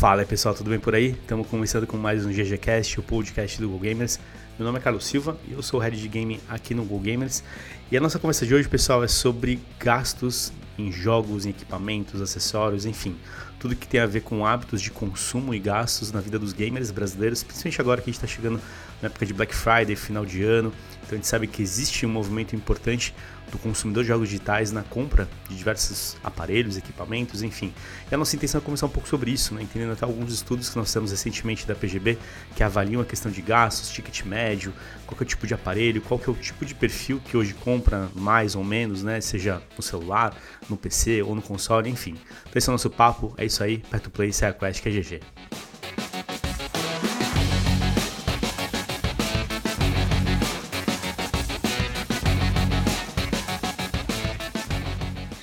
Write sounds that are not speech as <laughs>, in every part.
Fala aí pessoal, tudo bem por aí? Estamos começando com mais um GGCast, o podcast do Google Gamers. Meu nome é Carlos Silva e eu sou o Head de Game aqui no Google Gamers. E a nossa conversa de hoje, pessoal, é sobre gastos em jogos, em equipamentos, acessórios, enfim, tudo que tem a ver com hábitos de consumo e gastos na vida dos gamers brasileiros, principalmente agora que a gente está chegando na época de Black Friday, final de ano. Então a gente sabe que existe um movimento importante do consumidor de jogos digitais na compra de diversos aparelhos, equipamentos, enfim. E a nossa intenção é conversar um pouco sobre isso, né? entendendo até alguns estudos que nós temos recentemente da PGB que avaliam a questão de gastos, ticket médio, qual é o tipo de aparelho, qual é o tipo de perfil que hoje compra mais ou menos, né? seja no celular, no PC ou no console, enfim. Então esse é o nosso papo, é isso aí, Perto Play, Serra Quest, que é GG.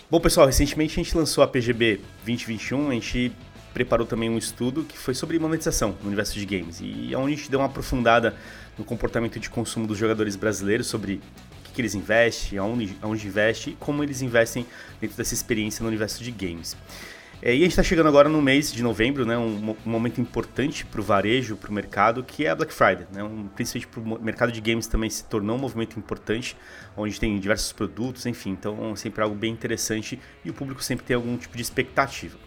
Bom, pessoal, recentemente a gente lançou a PGB 2021, a gente preparou também um estudo que foi sobre monetização no universo de games e onde a gente deu uma aprofundada no comportamento de consumo dos jogadores brasileiros sobre o que, eles investem, aonde, aonde investem e como eles investem dentro dessa experiência no universo de games. É, e a gente está chegando agora no mês de novembro, né, um, um momento importante para o varejo, para o mercado, que é a Black Friday. Né, um, principalmente para o mercado de games também se tornou um movimento importante, onde tem diversos produtos, enfim, então sempre algo bem interessante e o público sempre tem algum tipo de expectativa.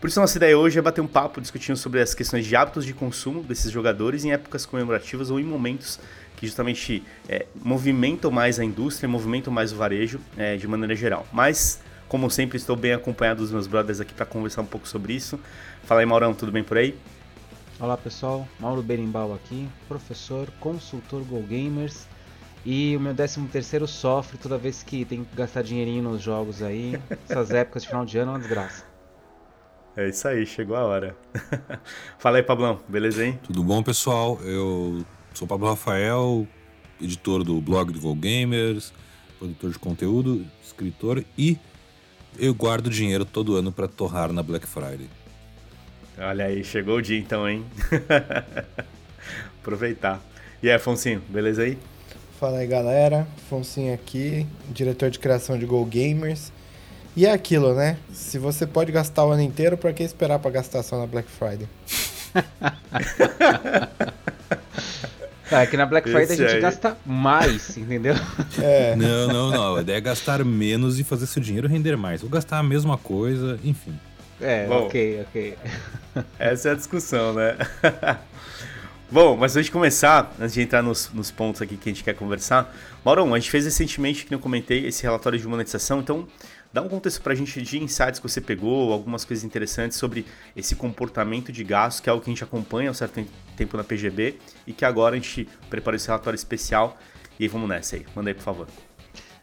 Por isso, a nossa ideia hoje é bater um papo discutindo sobre as questões de hábitos de consumo desses jogadores em épocas comemorativas ou em momentos que justamente é, movimentam mais a indústria, movimentam mais o varejo é, de maneira geral. Mas como sempre, estou bem acompanhado dos meus brothers aqui para conversar um pouco sobre isso. Fala aí, Maurão, tudo bem por aí? Olá pessoal, Mauro Berimbau aqui, professor, consultor Go Gamers. E o meu 13 terceiro sofre toda vez que tem que gastar dinheirinho nos jogos aí. <laughs> Essas épocas de final de ano é uma desgraça. É isso aí, chegou a hora. <laughs> Fala aí, Pablão, beleza, hein? Tudo bom, pessoal? Eu sou Pablo Rafael, editor do blog do Go Gamers, produtor de conteúdo, escritor e eu guardo dinheiro todo ano para torrar na Black Friday. Olha aí, chegou o dia então, hein? <laughs> Aproveitar. E aí, Afonso, beleza aí? Fala aí, galera. Afonso aqui, diretor de criação de Go Gamers. E é aquilo, né? Se você pode gastar o ano inteiro, para que esperar para gastar só na Black Friday? <laughs> É que na Black Friday Esse a gente aí. gasta mais, entendeu? É. <laughs> Não, não, não. A ideia é gastar menos e fazer seu dinheiro render mais. Ou gastar a mesma coisa, enfim. É, Bom, ok, ok. <laughs> Essa é a discussão, né? <laughs> Bom, mas antes de começar, antes de entrar nos, nos, pontos aqui que a gente quer conversar, Maurão, a gente fez recentemente, que eu comentei, esse relatório de monetização, então Dá um contexto para a gente de insights que você pegou, algumas coisas interessantes sobre esse comportamento de gastos, que é algo que a gente acompanha há um certo tempo na PGB e que agora a gente preparou esse relatório especial. E aí, vamos nessa aí. Manda aí, por favor.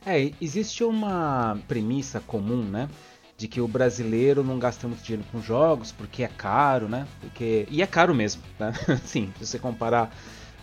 É, existe uma premissa comum, né? De que o brasileiro não gasta muito dinheiro com jogos porque é caro, né? Porque... E é caro mesmo, né? <laughs> Sim, se você comparar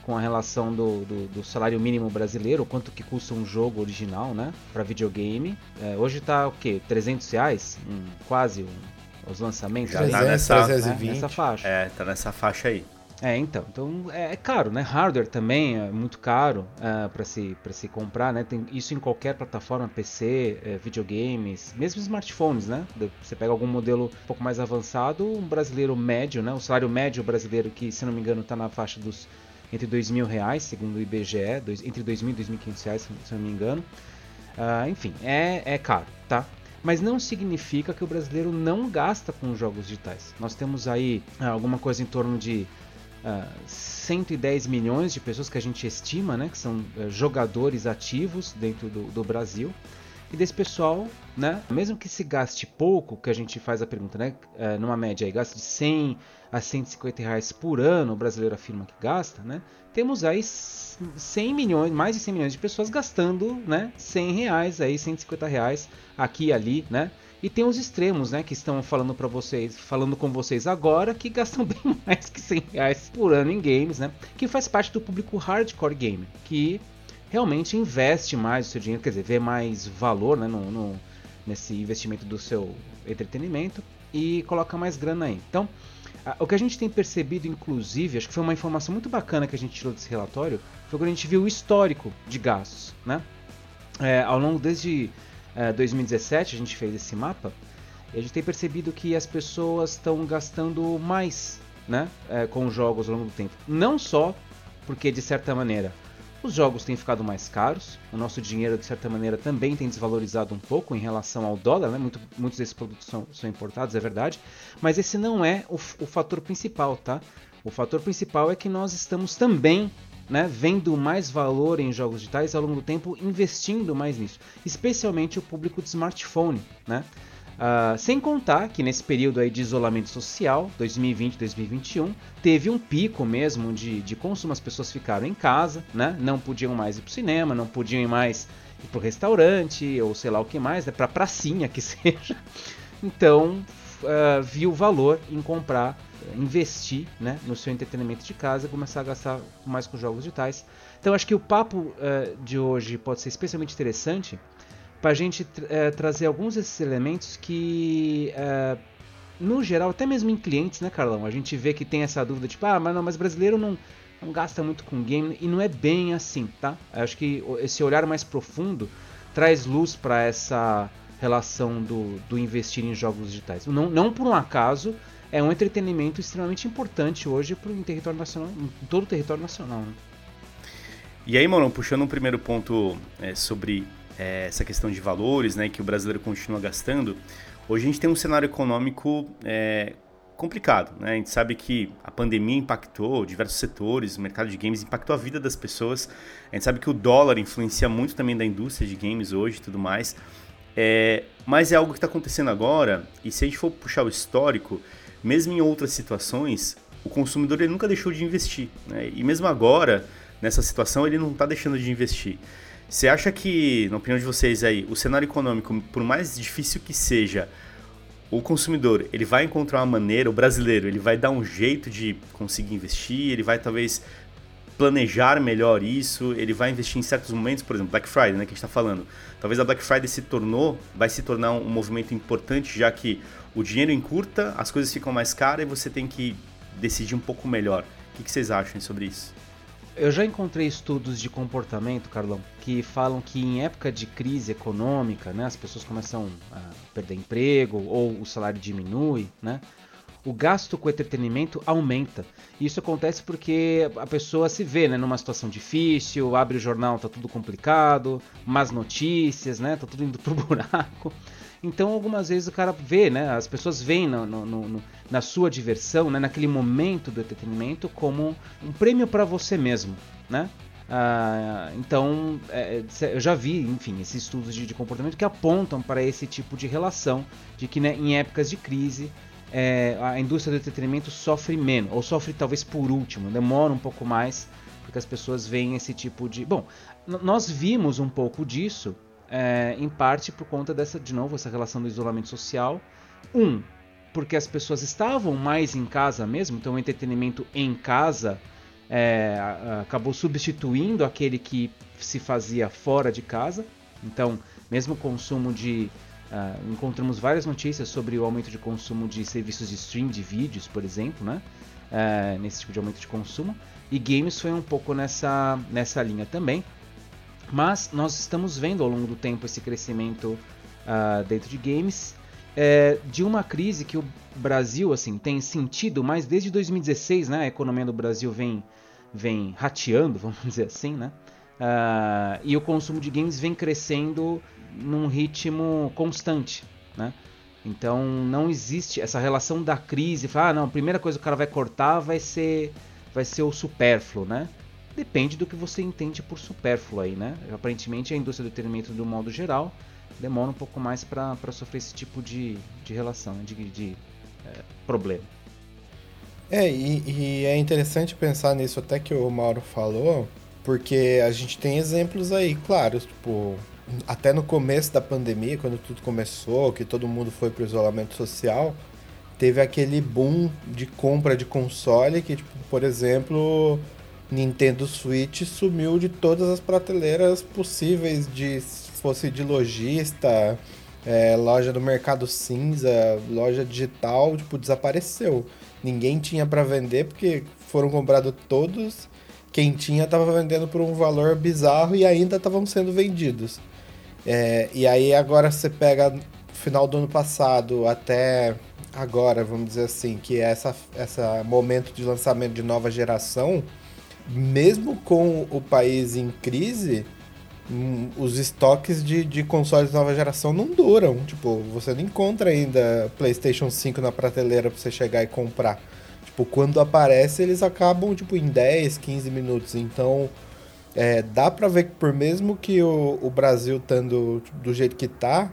com a relação do, do, do, salário mínimo brasileiro, quanto que custa um jogo original, né, para videogame. É, hoje tá o quê? 300 reais? Um, quase um, os lançamentos. Já tá nessa, né, nessa faixa. É, tá nessa faixa aí. É, então, então é, é caro, né? Hardware também é muito caro uh, é, para se, pra se comprar, né? Tem isso em qualquer plataforma, PC, é, videogames, mesmo smartphones, né? Você pega algum modelo um pouco mais avançado, um brasileiro médio, né? O salário médio brasileiro que, se não me engano, está na faixa dos entre dois mil reais, segundo o IBGE, dois, entre dois mil e dois mil quinhentos reais, se não me engano. Uh, enfim, é, é caro, tá? Mas não significa que o brasileiro não gasta com jogos digitais. Nós temos aí uh, alguma coisa em torno de uh, ah, 110 milhões de pessoas que a gente estima, né, que são uh, jogadores ativos dentro do, do Brasil. E desse pessoal, né, mesmo que se gaste pouco, que a gente faz a pergunta, né, uh, numa média aí, gaste de 100 a 150 reais por ano, o brasileiro afirma que gasta, né? Temos aí 100 milhões, mais de 100 milhões de pessoas gastando, né? 100 reais aí, 150 reais aqui e ali, né? E tem os extremos, né? Que estão falando para vocês, falando com vocês agora, que gastam <laughs> bem mais que 100 reais por ano em games, né? Que faz parte do público hardcore game, que realmente investe mais o seu dinheiro, quer dizer, vê mais valor, né? No, no nesse investimento do seu entretenimento e coloca mais grana aí. Então, ah, o que a gente tem percebido, inclusive, acho que foi uma informação muito bacana que a gente tirou desse relatório, foi quando a gente viu o histórico de gastos. Né? É, ao longo desde é, 2017 a gente fez esse mapa E a gente tem percebido que as pessoas estão gastando mais né, é, com jogos ao longo do tempo. Não só porque, de certa maneira, os jogos têm ficado mais caros, o nosso dinheiro, de certa maneira, também tem desvalorizado um pouco em relação ao dólar, né? Muito, muitos desses produtos são, são, importados, é verdade, mas esse não é o, o fator principal, tá? O fator principal é que nós estamos também né, vendo mais valor em jogos digitais ao longo do tempo, investindo mais nisso, especialmente o público de smartphone, né? Uh, sem contar que nesse período aí de isolamento social, 2020-2021, teve um pico mesmo de, de consumo, as pessoas ficaram em casa, né? não podiam mais ir para o cinema, não podiam ir mais ir para o restaurante, ou sei lá o que mais, né? para pracinha que <laughs> seja. Então, uh, viu valor em comprar investir né, no seu entretenimento de casa começar a gastar mais com jogos digitais. Então acho que o papo uh, de hoje pode ser especialmente interessante para a gente uh, trazer alguns desses elementos que, uh, no geral, até mesmo em clientes, né, Carlão? A gente vê que tem essa dúvida, tipo, ah, mas não, mas brasileiro não, não gasta muito com game, e não é bem assim, tá? Acho que esse olhar mais profundo traz luz para essa relação do, do investir em jogos digitais. Não, não por um acaso é um entretenimento extremamente importante hoje pro, em, território nacional, em todo o território nacional. Né? E aí, mano, puxando um primeiro ponto é, sobre é, essa questão de valores, né, que o brasileiro continua gastando, hoje a gente tem um cenário econômico é, complicado, né? A gente sabe que a pandemia impactou diversos setores, o mercado de games impactou a vida das pessoas. A gente sabe que o dólar influencia muito também da indústria de games hoje e tudo mais. É, mas é algo que está acontecendo agora, e se a gente for puxar o histórico, mesmo em outras situações, o consumidor ele nunca deixou de investir. Né? E mesmo agora, nessa situação, ele não está deixando de investir. Você acha que, na opinião de vocês aí, o cenário econômico, por mais difícil que seja, o consumidor ele vai encontrar uma maneira, o brasileiro ele vai dar um jeito de conseguir investir, ele vai talvez planejar melhor isso, ele vai investir em certos momentos, por exemplo, Black Friday, né, que a gente está falando. Talvez a Black Friday se tornou, vai se tornar um movimento importante, já que o dinheiro encurta, as coisas ficam mais caras e você tem que decidir um pouco melhor. O que, vocês acham sobre isso? Eu já encontrei estudos de comportamento, Carlão, que falam que em época de crise econômica, né, as pessoas começam a perder emprego ou o salário diminui, né, o gasto com entretenimento aumenta. Isso acontece porque a pessoa se vê né, numa situação difícil, abre o jornal, tá tudo complicado, más notícias, né, tá tudo indo pro <laughs> buraco. Então, algumas vezes o cara vê, né? As pessoas veem no, no, no, na sua diversão, né, naquele momento do entretenimento, como um prêmio para você mesmo, né? Ah, então, é, é eu já vi, enfim, esses estudos de, de, comportamento que apontam para esse tipo de relação, de que né, em épocas de crise é, a indústria do entretenimento sofre menos, ou sofre talvez por último, demora um pouco mais, porque as pessoas veem esse tipo de. Bom, nós vimos um pouco disso é, em parte por conta dessa, de novo, essa relação do isolamento social. Um, porque as pessoas estavam mais em casa mesmo, então o entretenimento em casa é, acabou substituindo aquele que se fazia fora de casa. Então, mesmo o consumo de. Uh, encontramos várias notícias sobre o aumento de consumo de serviços de stream de vídeos, por exemplo, né? Uh, nesse tipo de aumento de consumo. E games foi um pouco nessa, nessa linha também. Mas nós estamos vendo ao longo do tempo esse crescimento uh, dentro de games, é, de uma crise que o Brasil assim tem sentido, mas desde 2016, né, a economia do Brasil vem vem rateando, <laughs> vamos dizer assim, né? Uh, e o consumo de games vem crescendo num ritmo constante, né? Então não existe essa relação da crise, ah, não, a primeira coisa que o cara vai cortar vai ser vai ser o supérfluo, né? Depende do que você entende por supérfluo aí, né? Aparentemente a indústria do entretenimento, do modo geral, demora um pouco mais para sofrer esse tipo de, de relação, de, de é, problema. É, e, e, é interessante pensar nisso até que o Mauro falou, porque a gente tem exemplos aí, claro, tipo, até no começo da pandemia, quando tudo começou, que todo mundo foi pro isolamento social, teve aquele boom de compra de console que, tipo, por exemplo, Nintendo Switch sumiu de todas as prateleiras possíveis de fosse de lojista, é, loja do mercado cinza, loja digital, tipo, desapareceu. Ninguém tinha para vender porque foram comprados todos. Quem tinha estava vendendo por um valor bizarro e ainda estavam sendo vendidos. É, e aí agora você pega final do ano passado até agora, vamos dizer assim, que é essa, essa momento de lançamento de nova geração, mesmo com o país em crise, hum, os estoques de, de consoles nova geração não duram. Tipo, você não encontra ainda PlayStation 5 na prateleira pra você chegar e comprar. Tipo, quando aparece, eles acabam tipo, em 10, 15 minutos. Então, é, dá pra ver que por mesmo que o, o Brasil estando tipo, do jeito que tá,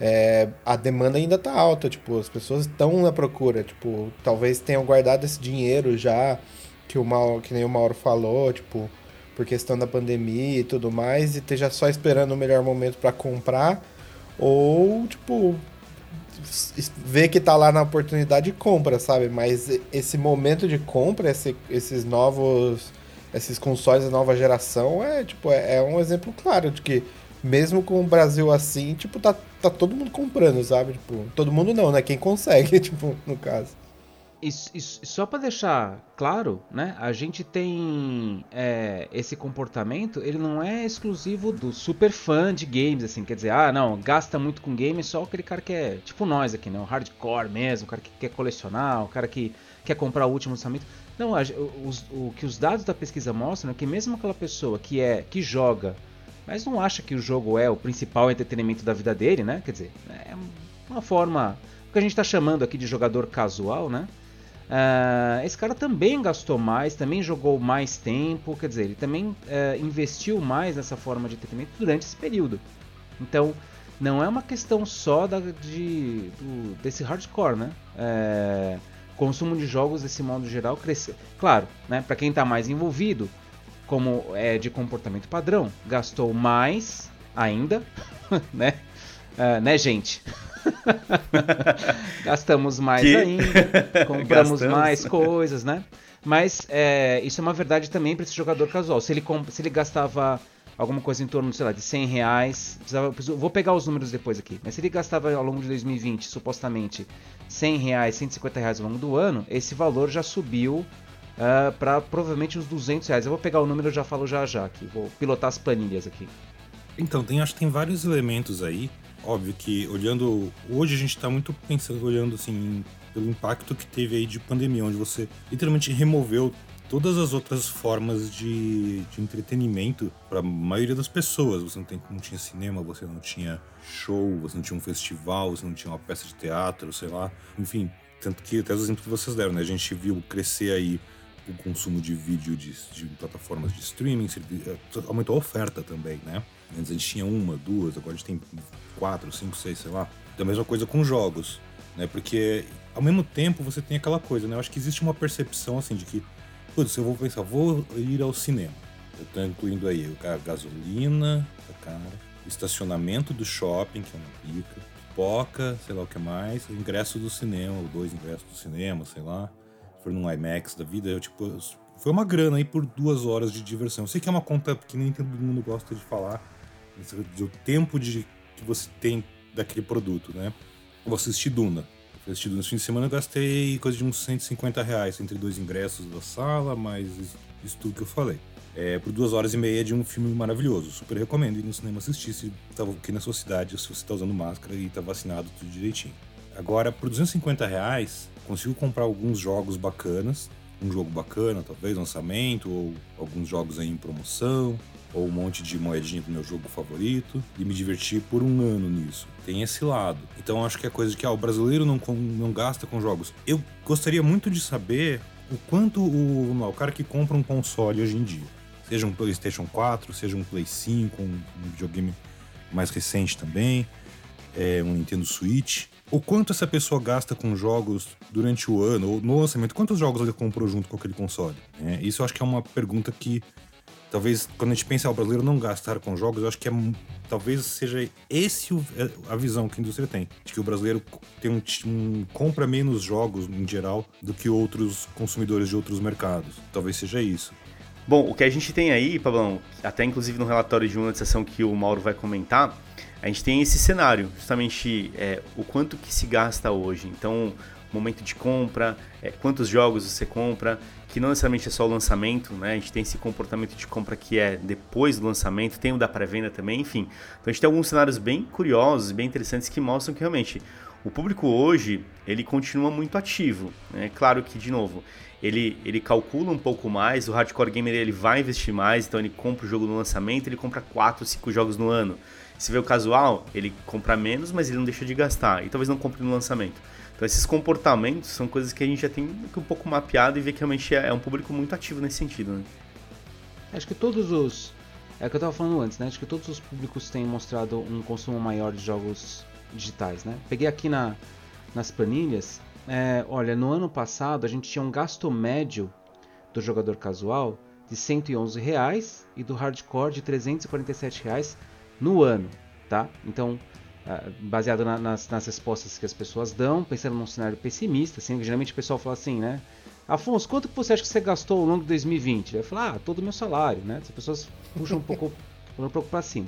é, a demanda ainda tá alta, tipo, as pessoas estão na procura, tipo, talvez tenham guardado esse dinheiro já, que o Mauro, que nem o Mauro falou, tipo, por questão da pandemia e tudo mais, e esteja só esperando o melhor momento para comprar, ou, tipo, vê que tá lá na oportunidade e compra, sabe? Mas esse momento de compra, esse, esses novos, esses consoles da nova geração, é, tipo, é, é um exemplo claro de que mesmo com o Brasil assim, tipo, tá, tá todo mundo comprando, sabe? Tipo, todo mundo não, né? Quem consegue, <laughs> tipo, no caso. E, e só para deixar claro, né? A gente tem é, esse comportamento, ele não é exclusivo do super fã de games, assim, quer dizer, ah, não, gasta muito com games só aquele cara que é tipo nós aqui, né? O hardcore mesmo, o cara que quer colecionar, o cara que quer comprar o último lançamento. Não, a, os, o que os dados da pesquisa mostram é que mesmo aquela pessoa que é que joga mas não acha que o jogo é o principal entretenimento da vida dele, né? Quer dizer, é uma forma. O que a gente está chamando aqui de jogador casual, né? Uh, esse cara também gastou mais, também jogou mais tempo, quer dizer, ele também uh, investiu mais nessa forma de entretenimento durante esse período. Então, não é uma questão só da, de, do, desse hardcore, né? Uh, consumo de jogos desse modo geral cresceu. Claro, né? Para quem está mais envolvido, como é de comportamento padrão, gastou mais ainda, <laughs> né? Uh, né, gente? <laughs> Gastamos mais que... ainda, compramos mais coisas, né? Mas é, isso é uma verdade também para esse jogador casual. Se ele, se ele gastava alguma coisa em torno, sei lá, de 100 reais, precisava, vou pegar os números depois aqui, mas se ele gastava ao longo de 2020, supostamente, 100 reais, 150 reais ao longo do ano, esse valor já subiu uh, ah, para provavelmente uns 200 reais. Eu vou pegar o número e já falo já já aqui. Vou pilotar as planilhas aqui. Então, tem, acho que tem vários elementos aí. Óbvio que olhando. Hoje a gente está muito pensando, olhando assim, pelo impacto que teve aí de pandemia, onde você literalmente removeu todas as outras formas de, de entretenimento para a maioria das pessoas. Você não, tem, não tinha cinema, você não tinha show, você não tinha um festival, você não tinha uma peça de teatro, sei lá. Enfim, tanto que até os exemplos que vocês deram, né? A gente viu crescer aí o consumo de vídeo de, de plataformas de streaming, eh, aumentou a oferta também, né? Antes a gente tinha uma, duas, agora a gente tem quatro, cinco, seis, sei lá. Da mesma coisa com jogos, né? Porque ao mesmo tempo você tem aquela coisa, né? Eu acho que existe uma percepção assim de que, putz, eu vou pensar, vou ir ao cinema. Eu tô incluindo aí a gasolina, a cara, estacionamento do shopping, que é uma pica, pipoca, sei lá o que mais, ingresso do cinema, ou dois ingressos do cinema, sei lá for num IMAX da vida, eu, tipo, foi uma grana aí por duas horas de diversão. Eu sei que é uma conta que nem todo mundo gosta de falar, do tempo de, que você tem daquele produto, né? Eu vou assistir Duna. Eu fui assistir Duna esse fim de semana, eu gastei coisa de uns 150 reais entre dois ingressos da sala, mais isso tudo que eu falei. É, por duas horas e meia de um filme maravilhoso. Super recomendo ir no cinema assistir se estava aqui na sua cidade, se você está usando máscara e está vacinado tudo direitinho. Agora, por 250 reais, consigo comprar alguns jogos bacanas. Um jogo bacana, talvez, lançamento, ou alguns jogos aí em promoção, ou um monte de moedinha do meu jogo favorito, e me divertir por um ano nisso. Tem esse lado. Então acho que é coisa que ah, o brasileiro não, não gasta com jogos. Eu gostaria muito de saber o quanto o, o cara que compra um console hoje em dia, seja um PlayStation 4, seja um Play 5, um, um videogame mais recente também, é, um Nintendo Switch, o quanto essa pessoa gasta com jogos durante o ano, ou no lançamento, quantos jogos ele comprou junto com aquele console? É, isso eu acho que é uma pergunta que talvez quando a gente pensa, o brasileiro não gastar com jogos, eu acho que é, talvez seja esse é, a visão que a indústria tem, de que o brasileiro tem um, um, compra menos jogos em geral do que outros consumidores de outros mercados. Talvez seja isso. Bom, o que a gente tem aí, Pablão, até inclusive no relatório de uma sessão que o Mauro vai comentar, a gente tem esse cenário, justamente é, o quanto que se gasta hoje. Então, momento de compra, é, quantos jogos você compra, que não necessariamente é só o lançamento, né? A gente tem esse comportamento de compra que é depois do lançamento, tem o da pré-venda também, enfim. Então a gente tem alguns cenários bem curiosos, bem interessantes que mostram que realmente o público hoje ele continua muito ativo. É né? claro que de novo ele, ele calcula um pouco mais, o hardcore gamer ele vai investir mais, então ele compra o jogo no lançamento, ele compra 4, 5 jogos no ano. Se vê o casual, ele compra menos, mas ele não deixa de gastar, e talvez não compre no lançamento. Então esses comportamentos são coisas que a gente já tem um pouco mapeado e vê que realmente é, é um público muito ativo nesse sentido. Né? Acho que todos os. É o que eu estava falando antes, né? Acho que todos os públicos têm mostrado um consumo maior de jogos digitais, né? Peguei aqui na, nas planilhas, é, olha, no ano passado a gente tinha um gasto médio do jogador casual de 111 reais e do hardcore de 347 reais no ano, tá? Então, baseado na, nas, nas, respostas que as pessoas dão, pensando num cenário pessimista, assim, geralmente o pessoal fala assim, né? Afonso, quanto que você acha que você gastou ao longo de 2020? Eu falo, ah, todo o meu salário, né? As pessoas puxam um pouco, <laughs> um pouco para cima.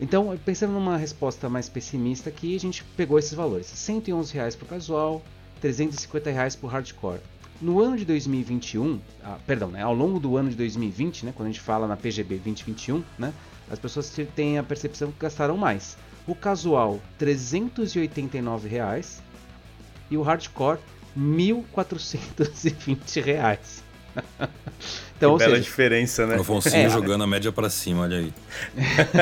Então, pensando numa resposta mais pessimista aqui, a gente pegou esses valores. 111 reais para o casual, 350 reais para o hardcore. No ano de 2021, ah, perdão, né, ao longo do ano de 2020, né, quando a gente fala na PGB 2021, né, as pessoas têm a percepção que gastaram mais. O casual, 389 reais e o hardcore, 1.420 reais. <laughs> Então, que bela seja, diferença, né? O Afonso é, jogando a média para cima, olha aí.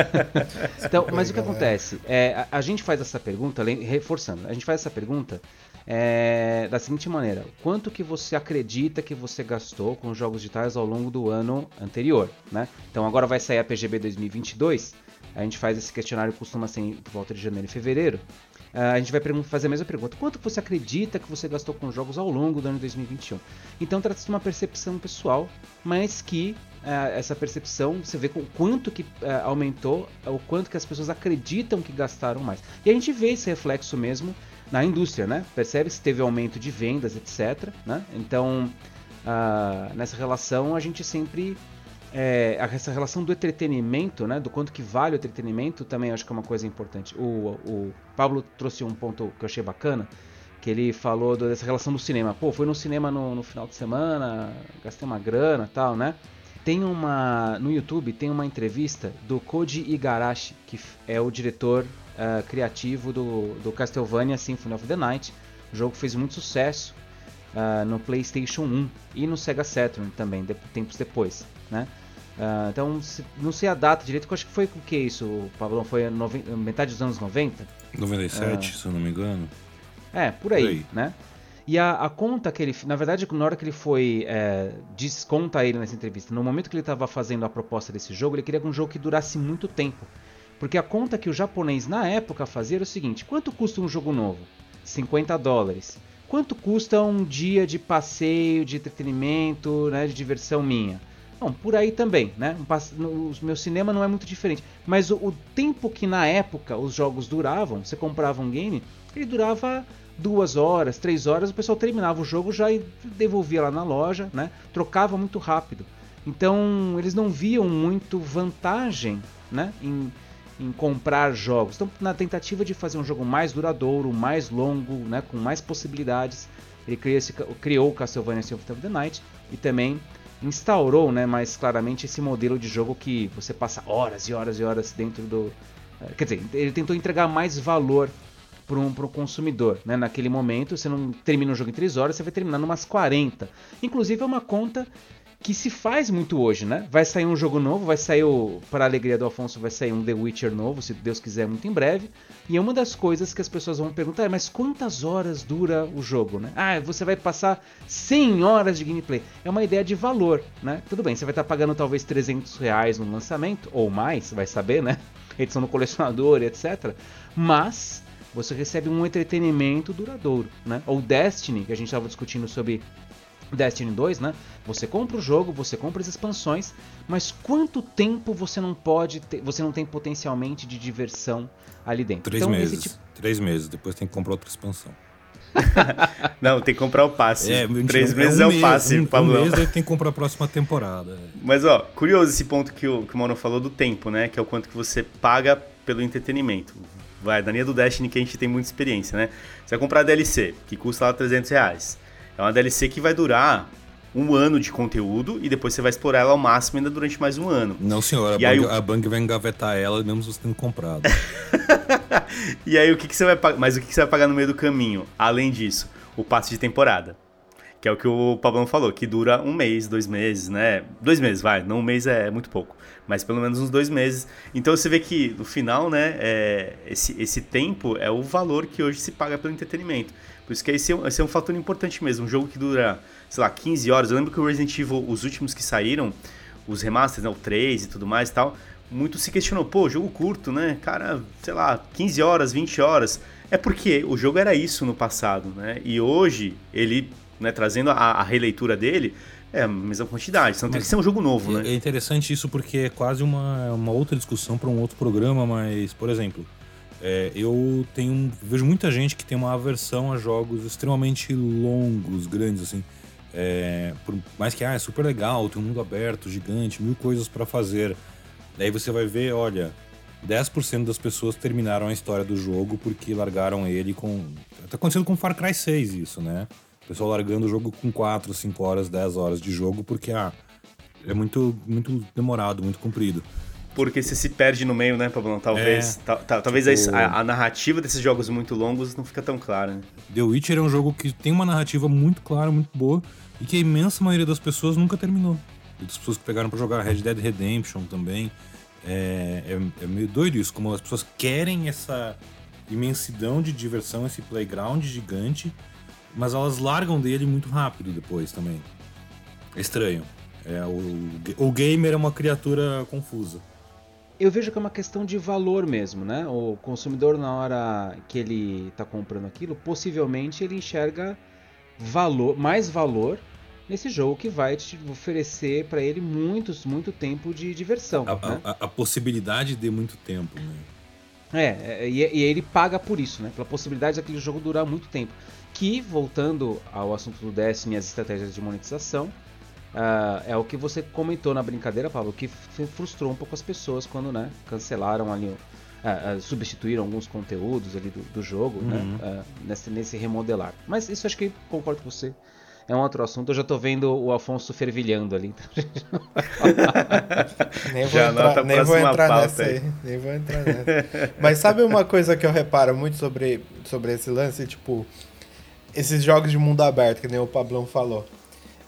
<laughs> então, mas o que acontece? É, a, a, gente faz essa pergunta, reforçando, a gente faz essa pergunta é, da seguinte maneira: quanto que você acredita que você gastou com jogos digitais ao longo do ano anterior, né? Então agora vai sair a PGB 2022. A gente faz esse questionário, costuma ser por volta de janeiro e fevereiro. Uh, a gente vai fazer a mesma pergunta. Quanto você acredita que você gastou com jogos ao longo do ano 2021? Então trata-se de uma percepção pessoal, mas que uh, essa percepção, você vê o quanto que uh, aumentou, o quanto que as pessoas acreditam que gastaram mais. E a gente vê esse reflexo mesmo na indústria, né? Percebe se teve aumento de vendas, etc. Né? Então, nessa relação a gente sempre é, essa relação do entretenimento, né, do quanto que vale o entretenimento, também acho que é uma coisa importante. O, o Pablo trouxe um ponto que eu achei bacana, que ele falou dessa relação do cinema. Pô, foi no cinema no, no final de semana, gastei uma grana tal, né? Tem uma. No YouTube tem uma entrevista do Koji Igarashi, que é o diretor uh, criativo do, do Castlevania Symphony of the Night. O jogo fez muito sucesso uh, no PlayStation 1 e no Sega Saturn também, de, tempos depois né? Uh, então, se, não sei a data direito, eu acho que foi o que isso, Pablo? Foi metade dos anos 90? 97, uh, se eu não me engano. É, por aí, por aí. né? E a, a, conta que ele. Na verdade, na hora que ele foi. É, desconta ele nessa entrevista, no momento que ele estava fazendo a proposta desse jogo, ele queria um jogo que durasse muito tempo. Porque a conta que o japonês na época fazia era o seguinte: quanto custa um jogo novo? 50 dólares. Quanto custa um dia de passeio, de entretenimento, né, de diversão minha? Não, por aí também, né? O meu cinema não é muito diferente. Mas o, o, tempo que na época os jogos duravam, você comprava um game, ele durava duas horas, três horas, o pessoal terminava o jogo já e devolvia lá na loja, né? Trocava muito rápido. Então eles não viam muito vantagem, né? Em, em comprar jogos. Então, na tentativa de fazer um jogo mais duradouro, mais longo, né? Com mais possibilidades, ele criou, esse, criou o Castlevania Symphony of the Night e também instaurou, né, mais claramente esse modelo de jogo que você passa horas e horas e horas dentro do. Eh, quer dizer, ele tentou entregar mais valor para um, o consumidor. Né? Naquele momento, você não termina um jogo em 3 horas, você vai terminar em umas 40. Inclusive, é uma conta que se faz muito hoje, né? Vai sair um jogo novo, vai sair o, para a alegria do Afonso, vai sair um The Witcher novo, se Deus quiser, muito em breve. E é uma das coisas que as pessoas vão perguntar, é, mas quantas horas dura o jogo, né? Ah, você vai passar 100 horas de gameplay. É uma ideia de valor, né? Tudo bem, você vai estar pagando talvez 300 reais no lançamento, ou mais, vai saber, né? <laughs> Edição do colecionador, etc. Mas você recebe um entretenimento duradouro, né? Ou Destiny, que a gente estava discutindo sobre Destiny 2, né? Você compra o jogo, você compra as expansões, mas quanto tempo você não pode ter, você não tem potencialmente de diversão ali dentro? Três então, meses. Tipo... Três meses, depois tem que comprar outra expansão. <laughs> não, tem que comprar o passe. É, Três meses é, um é o passe, um, Pablo. Um mês tem que comprar a próxima temporada. Mas ó, curioso esse ponto que o, que o Mano falou do tempo, né? Que é o quanto que você paga pelo entretenimento. vai, na linha do Destiny que a gente tem muita experiência, né? Você vai comprar a DLC, que custa lá 300 reais. É uma DLC que vai durar um ano de conteúdo e depois você vai explorar ela ao máximo ainda durante mais um ano. Não, senhor, a, Bang, a Bang vai engavetar ela mesmo você tendo comprado. <laughs> e aí o que, que você vai pagar? Mas o que, que você vai pagar no meio do caminho? Além disso, o passe de temporada. Que é o que o Pablão falou, que dura um mês, dois meses, né? Dois meses, vai. Não um mês é muito pouco. Mas pelo menos uns dois meses. Então você vê que no final, né? É, esse, esse tempo é o valor que hoje se paga pelo entretenimento. Por isso que esse é, esse é um fator importante mesmo. Um jogo que dura, sei lá, 15 horas. Eu lembro que o Resident Evil, os últimos que saíram, os remasters, né? O 3 e tudo mais e tal. Muito se questionou, pô, jogo curto, né? Cara, sei lá, 15 horas, 20 horas. É porque o jogo era isso no passado, né? E hoje ele né, trazendo a, a, releitura dele, é a mesma quantidade. Então tem que ser um jogo novo, é, né? É interessante isso porque é quase uma, uma outra discussão para um outro programa, mas, por exemplo, é, eu tenho vejo muita gente que tem uma aversão a jogos extremamente longos, grandes, assim. É, por mais que ah, é super legal, tem um mundo aberto, gigante, mil coisas para fazer. Daí você vai ver, olha, 10% das pessoas terminaram a história do jogo porque largaram ele com. Tá acontecendo com Far Cry 6 isso, né? O pessoal largando o jogo com 4, 5 horas, 10 horas de jogo, porque ah, é muito, muito demorado, muito comprido. Porque você se perde no meio, né, Pablo? Talvez, é, talvez tipo... a, a, narrativa desses jogos muito longos não fica tão clara. Né? The Witcher é um jogo que tem uma narrativa muito clara, muito boa, e que a imensa maioria das pessoas nunca terminou. E das pessoas que pegaram para jogar Red Dead Redemption também. É, é, é meio doido isso, como as pessoas querem essa imensidão de diversão, esse playground gigante, mas elas largam dele muito rápido depois também. É estranho. É, o, o gamer é uma criatura confusa. Eu vejo que é uma questão de valor mesmo, né? O consumidor, na hora que ele está comprando aquilo, possivelmente ele enxerga valor, mais valor nesse jogo que vai te oferecer para ele muitos, muito tempo de diversão. A, né? a, a possibilidade de muito tempo, né? É, é, e, e ele paga por isso, né? Pela possibilidade daquele jogo durar muito tempo que, voltando ao assunto do Destiny e as estratégias de monetização, uh, é o que você comentou na brincadeira, Pablo, que frustrou um pouco as pessoas quando né, cancelaram ali, uh, uh, substituíram alguns conteúdos ali do, do jogo, né, uhum. né, nesse, nesse remodelar. Mas isso acho que concordo com você é um outro assunto. Eu já tô vendo o Afonso fervilhando ali. <laughs> nem vou já entrar, nem vou entrar nessa aí. Nem vou entrar nessa. Mas sabe uma coisa que eu reparo muito sobre, sobre esse lance? Tipo, esses jogos de mundo aberto, que nem o Pablão falou.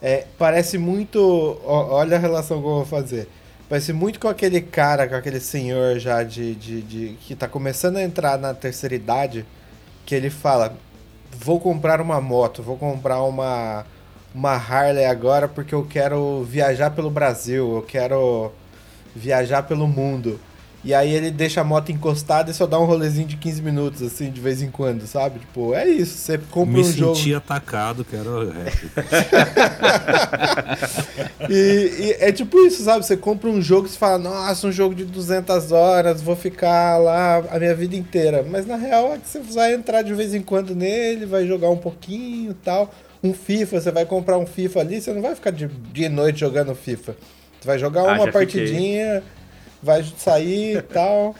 É, parece muito. Ó, olha a relação que eu vou fazer. Parece muito com aquele cara, com aquele senhor já de, de, de, que tá começando a entrar na terceira idade, que ele fala: Vou comprar uma moto, vou comprar uma, uma Harley agora porque eu quero viajar pelo Brasil, eu quero viajar pelo mundo. E aí ele deixa a moto encostada e só dá um rolezinho de 15 minutos, assim, de vez em quando, sabe? Tipo, é isso, você compra Me um jogo... Me senti atacado, quero <laughs> e, e, é tipo isso, sabe? Você compra um jogo e você fala, nossa, um jogo de 200 horas, vou ficar lá a minha vida inteira. Mas na real é que você vai entrar de vez em quando nele, vai jogar um pouquinho e tal. Um FIFA, você vai comprar um FIFA ali, você não vai ficar de dia e noite jogando FIFA. Você vai jogar ah, uma partidinha... Fiquei vai sair e tal.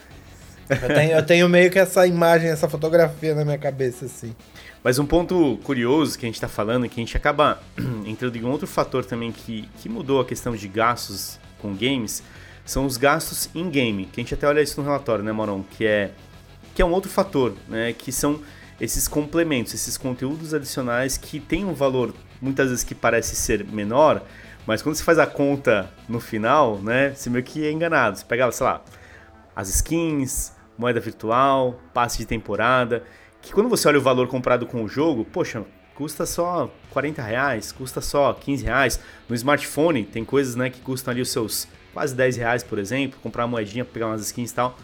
Eu tenho, eu tenho meio que essa imagem, essa fotografia na minha cabeça, assim. Mas um ponto curioso que a gente está falando, que a gente acaba <clears throat> entrando em outro fator também que, que mudou a questão de gastos com games, são os gastos in-game, que a gente até olha isso no relatório, né, Moron? Que é, que é um outro fator, né? Que são esses complementos, esses conteúdos adicionais que têm um valor, muitas vezes, que parece ser menor, mas quando você faz a conta no final, né, você meio que é enganado. Você pegava, sei lá, as skins, moeda virtual, passe de temporada, que quando você olha o valor comprado com o jogo, poxa, custa só 40 reais, custa só 15 reais. No smartphone tem coisas né, que custam ali os seus quase 10 reais, por exemplo, comprar uma moedinha pegar umas skins e tal.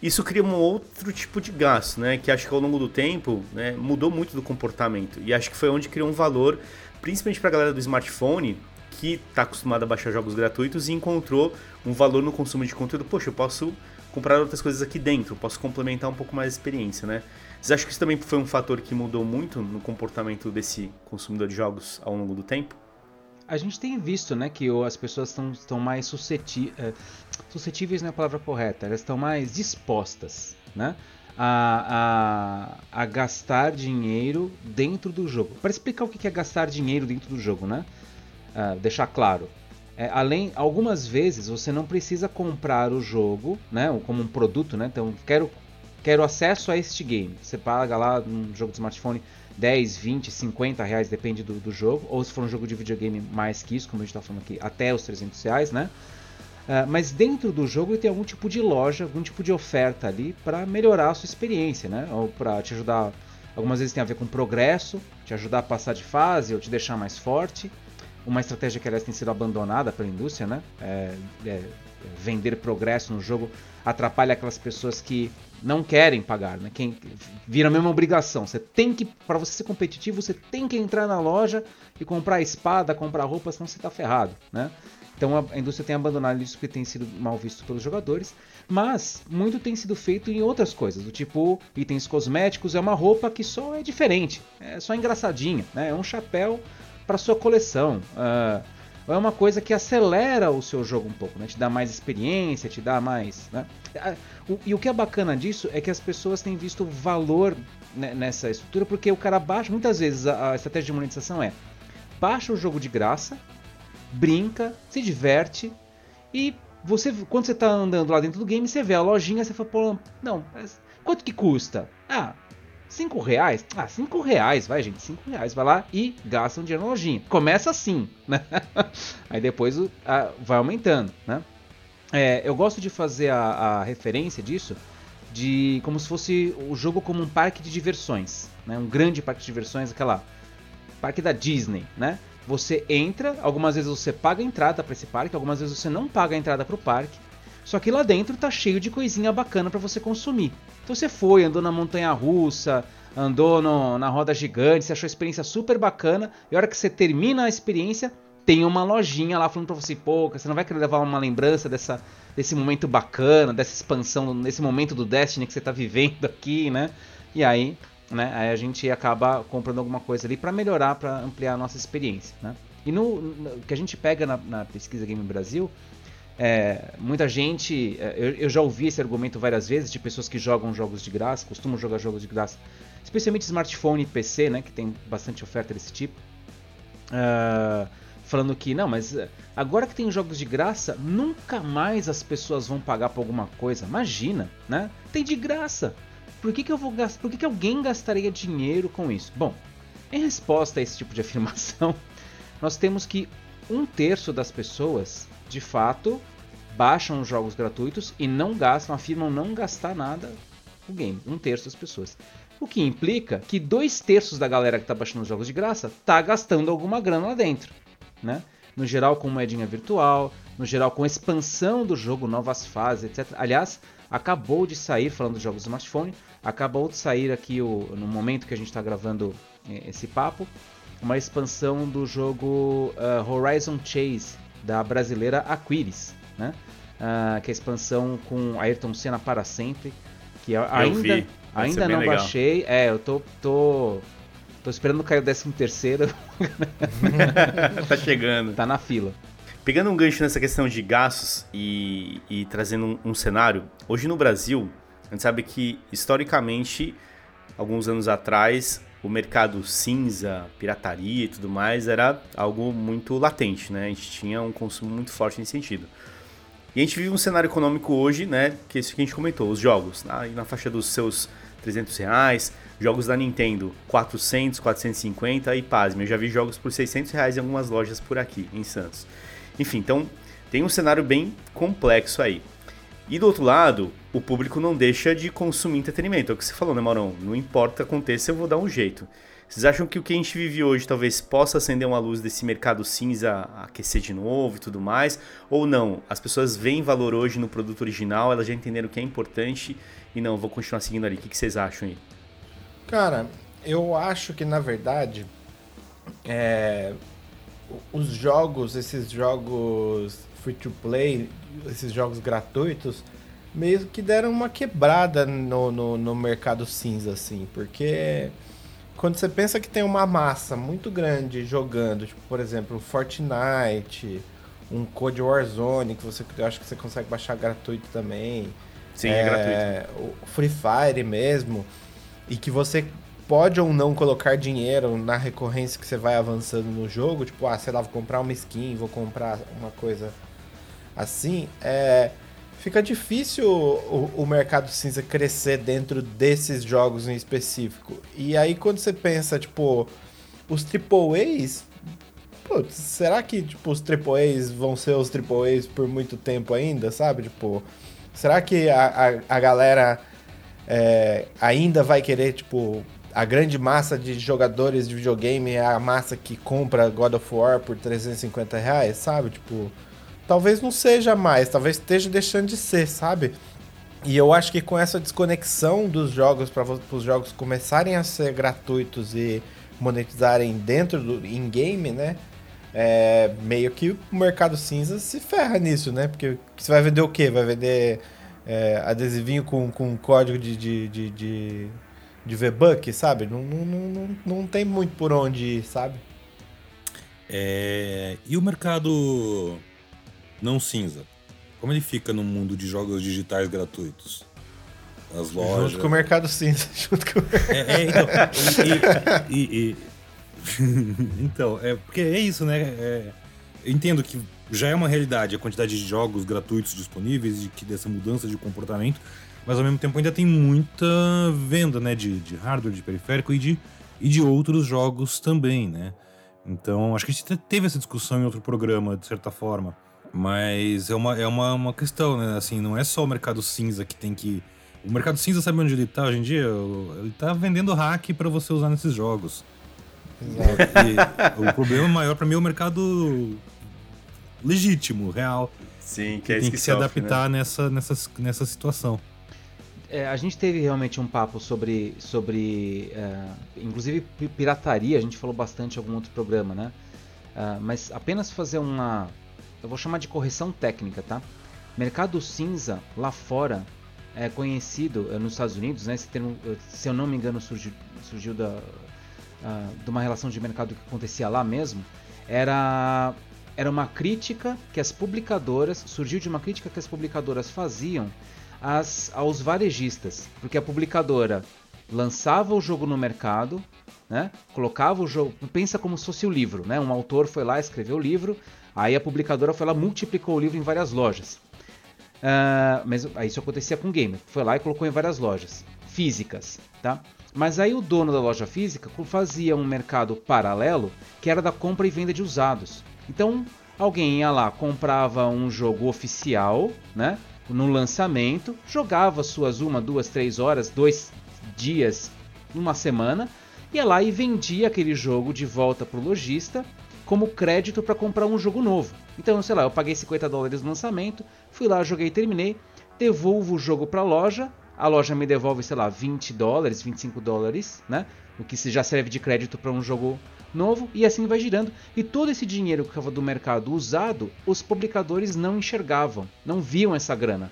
Isso cria um outro tipo de gasto, né? Que acho que ao longo do tempo né, mudou muito do comportamento. E acho que foi onde criou um valor, principalmente para a galera do smartphone, que está acostumado a baixar jogos gratuitos e encontrou um valor no consumo de conteúdo. Poxa, eu posso comprar outras coisas aqui dentro, posso complementar um pouco mais a experiência, né? Vocês acham que isso também foi um fator que mudou muito no comportamento desse consumidor de jogos ao longo do tempo? A gente tem visto, né, que as pessoas estão mais suscetíveis, é, suscetíveis não é a palavra correta, elas estão mais dispostas, né, a, a, a gastar dinheiro dentro do jogo. Para explicar o que é gastar dinheiro dentro do jogo, né? Uh, deixar claro. É, além, algumas vezes você não precisa comprar o jogo, né? Como um produto, né? Então, quero, quero acesso a este game. Você paga lá um jogo de smartphone 10, 20, 50 reais, depende do, do jogo. Ou se for um jogo de videogame mais que isso, como a gente está falando aqui, até os 300 reais, né? Uh, mas dentro do jogo tem algum tipo de loja, algum tipo de oferta ali para melhorar a sua experiência, né? Ou para te ajudar. Algumas vezes tem a ver com progresso, te ajudar a passar de fase ou te deixar mais forte. Uma estratégia que aliás tem sido abandonada pela indústria, né? É, é, vender progresso no jogo atrapalha aquelas pessoas que não querem pagar, né? Quem vira a mesma obrigação. Você tem que, para você ser competitivo, você tem que entrar na loja e comprar espada, comprar roupa, senão você está ferrado, né? Então a indústria tem abandonado isso porque tem sido mal visto pelos jogadores, mas muito tem sido feito em outras coisas, do tipo itens cosméticos, é uma roupa que só é diferente, é só engraçadinha, né? é um chapéu para sua coleção. Uh, é uma coisa que acelera o seu jogo um pouco, né? te dá mais experiência, te dá mais. Né? E o que é bacana disso é que as pessoas têm visto valor nessa estrutura, porque o cara baixa, muitas vezes a estratégia de monetização é baixa o jogo de graça, brinca, se diverte e você quando você está andando lá dentro do game, você vê a lojinha, você fala, pô, não, quanto que custa? Ah, 5 reais? Ah, 5 reais, vai gente, 5 reais. Vai lá e gasta um dinheiro na lojinha. Começa assim, né? <laughs> Aí depois vai aumentando, né? É, eu gosto de fazer a, a, referência disso de como se fosse o jogo como um parque de diversões, né? Um grande parque de diversões, aquela parque da Disney, né? Você entra, algumas vezes você paga a entrada para esse parque, algumas vezes você não paga a entrada para o parque. Só que lá dentro tá cheio de coisinha bacana para você consumir. Então você foi, andou na montanha russa, andou no, na roda gigante, você achou a experiência super bacana, e a hora que você termina a experiência, tem uma lojinha lá falando pra você, pô, você não vai querer levar uma lembrança dessa, desse momento bacana, dessa expansão, nesse momento do Destiny que você tá vivendo aqui, né? E aí né? Aí a gente acaba comprando alguma coisa ali para melhorar, para ampliar a nossa experiência, né? E no, no que a gente pega na, na pesquisa Game Brasil, é, muita gente, é, eu, eu, já ouvi esse argumento várias vezes de pessoas que jogam jogos de graça, costumam jogar jogos de graça, especialmente smartphone e PC, né, que tem bastante oferta desse tipo, uh, falando que não, mas agora que tem jogos de graça, nunca mais as pessoas vão pagar por alguma coisa. Imagina, né? Tem de graça. Por que, que eu vou? Por que, que alguém gastaria dinheiro com isso? Bom, em resposta a esse tipo de <laughs> afirmação, nós temos que um terço das pessoas, de fato, baixam os jogos gratuitos e não gastam, afirmam não gastar nada no game. Um terço das pessoas. O que implica que dois terços da galera que está baixando os jogos de graça está gastando alguma grana lá dentro, né? No geral com moedinha virtual, no geral com expansão do jogo, novas fases, etc. Aliás, acabou de sair, falando de jogos de smartphone, acabou de sair aqui o, no momento que a gente está gravando é, esse papo, uma expansão do jogo uh, Horizon Chase da brasileira Aquiris, né? Uh, que é a expansão com Ayrton Senna para sempre, que eu ainda ainda não legal. baixei. É, eu tô tô tô esperando cair o 13 terceiro. <laughs> tá chegando. Tá na fila. Pegando um gancho nessa questão de gastos e, e trazendo um, um, cenário, hoje no Brasil, a gente sabe que historicamente, alguns anos atrás, o mercado cinza, pirataria e tudo mais era algo muito latente, né? A gente tinha um consumo muito forte nesse sentido. E a gente vive um cenário econômico hoje, né? Que é isso que a gente comentou, os jogos, na, na faixa dos seus 300 reais, jogos da Nintendo 400, 450 e pasme, eu já vi jogos por 600 reais em algumas lojas por aqui, em Santos. Enfim, então tem um cenário bem complexo aí. E do outro lado, o público não deixa de consumir entretenimento. É o que você falou, né, Maurão? Não importa o que aconteça, eu vou dar um jeito. Vocês acham que o que a gente vive hoje talvez possa acender uma luz desse mercado cinza, aquecer de novo e tudo mais? Ou não? As pessoas veem valor hoje no produto original, elas já entenderam o que é importante e não, vou continuar seguindo ali. O que vocês acham aí? Cara, eu acho que na verdade é, os jogos, esses jogos free to play, esses jogos gratuitos, meio que deram uma quebrada no, no, no, mercado cinza, assim, porque quando você pensa que tem uma massa muito grande jogando, tipo, por exemplo, Fortnite, um Code Warzone, que você acho que você consegue baixar gratuito também. Sim, é, é gratuito. Free Fire mesmo, e que você pode ou não colocar dinheiro na recorrência que você vai avançando no jogo, tipo, ah, sei lá, vou comprar uma skin, vou comprar uma coisa assim, é, fica difícil o, o mercado cinza crescer dentro desses jogos em específico. E aí quando você pensa, tipo, os AAAs, putz, será que tipo, os AAAs vão ser os AAAs por muito tempo ainda, sabe? Tipo, será que a, a, a galera é, ainda vai querer, tipo, a grande massa de jogadores de videogame é a massa que compra God of War por 350 reais, sabe? Tipo, talvez não seja mais, talvez esteja deixando de ser, sabe? E eu acho que com essa desconexão dos jogos para os jogos começarem a ser gratuitos e monetizarem dentro do in-game, né? É, meio que o mercado cinza se ferra nisso, né? Porque você vai vender o quê? Vai vender é, adesivinho com, com código de, de, de, de, de V-Buck, sabe? Não, não, não, não tem muito por onde ir, sabe? É, e o mercado não cinza? Como ele fica no mundo de jogos digitais gratuitos? As lojas. <laughs> Junto com o mercado cinza. Junto com o... É, é, então, e, e, e, <laughs> então, é porque é isso, né? É, eu entendo que já é uma realidade a quantidade de jogos gratuitos disponíveis e que dessa mudança de comportamento, mas ao mesmo tempo ainda tem muita venda, né, de, de hardware, de periférico e de, e de outros jogos também, né? Então, acho que a gente teve essa discussão em outro programa, de certa forma. Mas é uma, é uma, uma questão, né? Assim, não é só o mercado cinza que tem que. O mercado cinza, sabe onde ele tá hoje em dia? Ele tá vendendo hack para você usar nesses jogos. Exato. o problema maior para mim é o mercado legítimo, real. Sim, que, é tem que, que se sofre, adaptar né? nessa, nessa, nessa situação. É, a gente teve realmente um papo sobre, sobre é, inclusive pirataria, a gente falou bastante em algum outro programa, né? Uh, mas apenas fazer uma, eu vou chamar de correção técnica, tá? Mercado cinza lá fora é conhecido é, nos Estados Unidos, né? Esse termo, se eu não me engano, surgiu, surgiu da, uh, de uma relação de mercado que acontecia lá mesmo. Era era uma crítica que as publicadoras surgiu de uma crítica que as publicadoras faziam as, aos varejistas, porque a publicadora lançava o jogo no mercado, né? Colocava o jogo, pensa como se fosse o livro, né? Um autor foi lá, escreveu o livro, aí a publicadora foi lá, multiplicou o livro em várias lojas. Uh, mas isso acontecia com o gamer, foi lá e colocou em várias lojas físicas, tá? Mas aí o dono da loja física fazia um mercado paralelo que era da compra e venda de usados. Então, alguém ia lá, comprava um jogo oficial, né? No lançamento, jogava suas uma, duas, três horas, dois dias, uma semana, ia lá e vendia aquele jogo de volta pro lojista como crédito para comprar um jogo novo. Então, sei lá, eu paguei 50 dólares no lançamento, fui lá, joguei, terminei, devolvo o jogo para a loja, a loja me devolve, sei lá, 20 dólares, 25 dólares, né? O que já serve de crédito para um jogo novo e assim vai girando. E todo esse dinheiro que estava do mercado usado, os publicadores não enxergavam, não viam essa grana.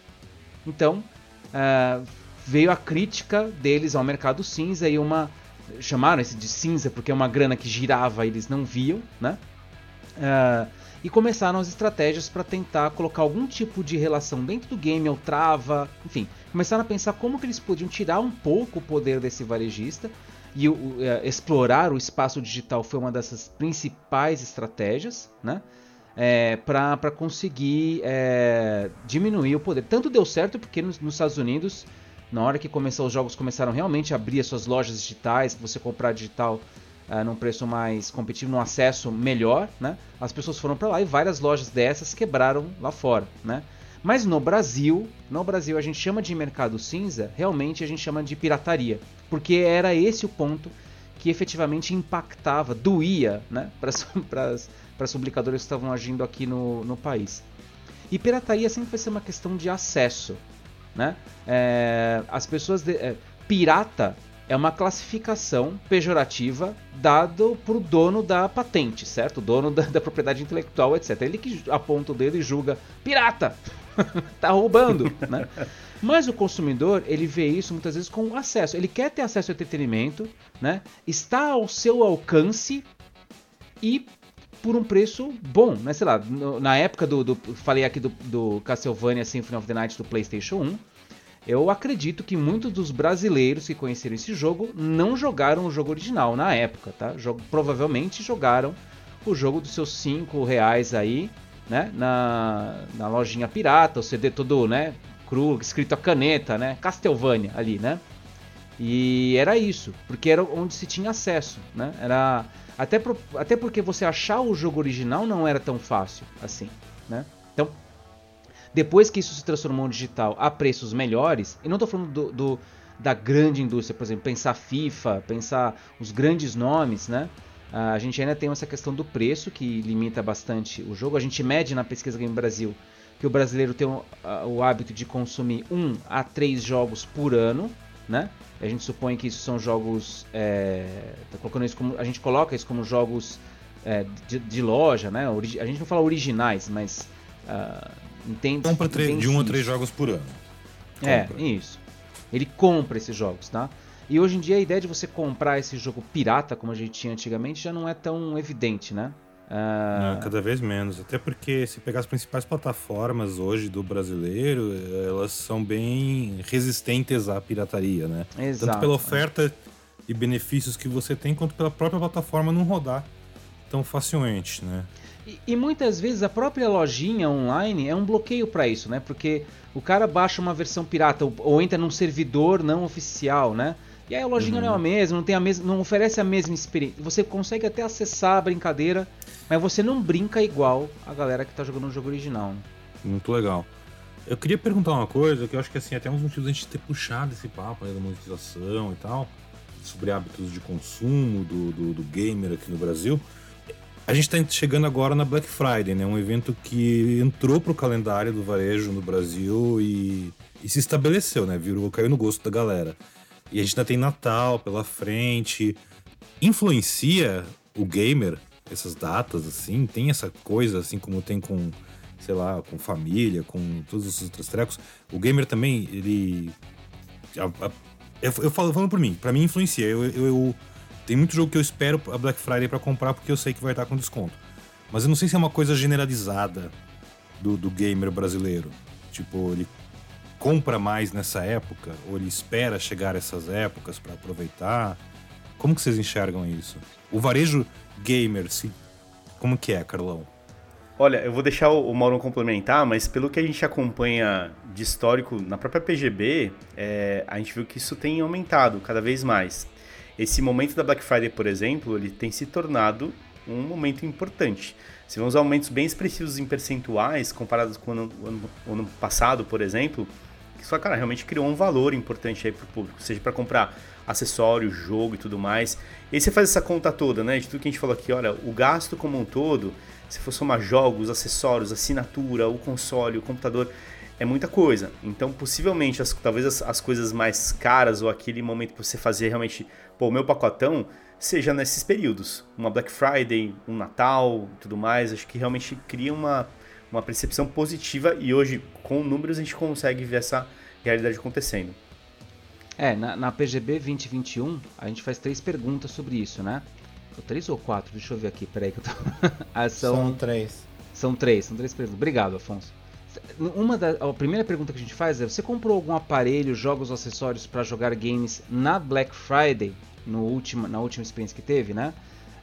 Então uh, veio a crítica deles ao mercado cinza e uma chamaram esse de cinza porque é uma grana que girava eles não viam, né? Uh, e começaram as estratégias para tentar colocar algum tipo de relação dentro do game ou trava, enfim, começaram a pensar como que eles podiam tirar um pouco o poder desse varejista e é, explorar o espaço digital foi uma dessas principais estratégias, né? É, para conseguir é, diminuir o poder. Tanto deu certo porque nos, nos, Estados Unidos, na hora que começou os jogos começaram realmente a abrir as suas lojas digitais, você comprar digital é, num preço mais competitivo, num acesso melhor, né? As pessoas foram para lá e várias lojas dessas quebraram lá fora, né? Mas no Brasil, no Brasil a gente chama de mercado cinza, realmente a gente chama de pirataria, porque era esse o ponto que efetivamente impactava, doía né, <laughs> para as publicadoras que estavam agindo aqui no, no país. E pirataria sempre vai ser uma questão de acesso. Né? É, as pessoas. De, é, pirata é uma classificação pejorativa dado para o dono da patente, certo? O dono da, da, propriedade intelectual, etc. Ele que aponta o dedo e julga pirata. <laughs> tá roubando, <laughs> né? Mas o consumidor, ele vê isso muitas vezes com acesso. Ele quer ter acesso ao entretenimento, né? Está ao seu alcance e por um preço bom, né? Sei lá, no, na época do, do, Falei aqui do, do Castlevania Symphony of the Night do PlayStation 1. eu acredito que muitos dos brasileiros que conheceram esse jogo não jogaram o jogo original na época, tá? Jog provavelmente jogaram o jogo dos seus 5 reais aí, né? Na, na lojinha pirata, o CD todo, né? Cru, escrito a caneta, né? Castlevania ali, né? E era isso, porque era onde se tinha acesso, né? Era até, pro, até porque você achar o jogo original não era tão fácil assim, né? Então, depois que isso se transformou em digital a preços melhores, e não estou falando do, do, da grande indústria, por exemplo, pensar FIFA, pensar os grandes nomes, né? A gente ainda tem essa questão do preço que limita bastante o jogo. A gente mede na pesquisa Game Brasil que o brasileiro tem o, o hábito de consumir um a três jogos por ano, né? A gente supõe que isso são jogos, é, tá colocando isso como, a gente coloca isso como jogos é, de, de, loja, né? A gente não fala originais, mas uh, entende. Compra de um a três jogos por ano. É, compra. É isso. Ele compra esses jogos, tá? E hoje em dia a ideia de você comprar esse jogo pirata, como a gente tinha antigamente, já não é tão evidente, né? Uh... Não, cada vez menos. Até porque se pegar as principais plataformas hoje do brasileiro, elas são bem resistentes à pirataria, né? Exato. Tanto pela oferta e benefícios que você tem, quanto pela própria plataforma não rodar tão facilmente, né? E, e muitas vezes a própria lojinha online é um bloqueio para isso, né? Porque o cara baixa uma versão pirata ou, ou entra num servidor não oficial, né? E aí a lojinha uhum. não é a mesma, não tem a mesma, não oferece a mesma experiência. Você consegue até acessar a brincadeira, mas você não brinca igual a galera que tá jogando o jogo original. Né? Muito legal. Eu queria perguntar uma coisa, que eu acho que assim, até uns motivos a gente ter puxado esse papo aí da monetização e tal, sobre hábitos de consumo do, do, do gamer aqui no Brasil. A gente está chegando agora na Black Friday, né? Um evento que entrou pro calendário do varejo no Brasil e, e se estabeleceu, né? Virou, caiu no gosto da galera. E a gente ainda tem Natal pela frente. Influencia o gamer essas datas, assim? Tem essa coisa, assim, como tem com, sei lá, com família, com todos os outros trecos. O gamer também, ele. A, a, eu, eu falo falando por mim, para mim influencia. Eu, eu, eu, tem muito jogo que eu espero a Black Friday para comprar porque eu sei que vai estar com desconto. Mas eu não sei se é uma coisa generalizada do, do gamer brasileiro. Tipo, ele compra mais nessa época? Ou ele espera chegar essas épocas para aproveitar? Como que vocês enxergam isso? O varejo gamer, se... como que é, Carlão? Olha, eu vou deixar o Mauro complementar, mas pelo que a gente acompanha de histórico na própria PGB, é, a gente viu que isso tem aumentado cada vez mais. Esse momento da Black Friday, por exemplo, ele tem se tornado um momento importante. Se vemos aumentos bem expressivos em percentuais comparados com o ano, ano, ano passado, por exemplo, só, cara, realmente criou um valor importante aí pro público, seja para comprar acessório, jogo e tudo mais. E aí você faz essa conta toda, né, de tudo que a gente falou aqui, olha, o gasto como um todo, se for somar jogos, acessórios, assinatura, o console, o computador, é muita coisa. Então, possivelmente, as, talvez as, as coisas mais caras ou aquele momento para você fazer realmente, pô, meu pacotão, seja nesses períodos. Uma Black Friday, um Natal tudo mais. Acho que realmente cria uma uma percepção positiva e hoje, com números, a gente consegue ver essa realidade acontecendo. É, na, na PGB 2021, a gente faz três perguntas sobre isso, né? Três ou quatro? Deixa eu ver aqui, peraí que eu tô... <laughs> ah, são, são três. São três, são três perguntas. Obrigado, Afonso. Uma da, a primeira pergunta que a gente faz é: você comprou algum aparelho, jogos ou acessórios para jogar games na Black Friday, no último, na última experiência que teve, né?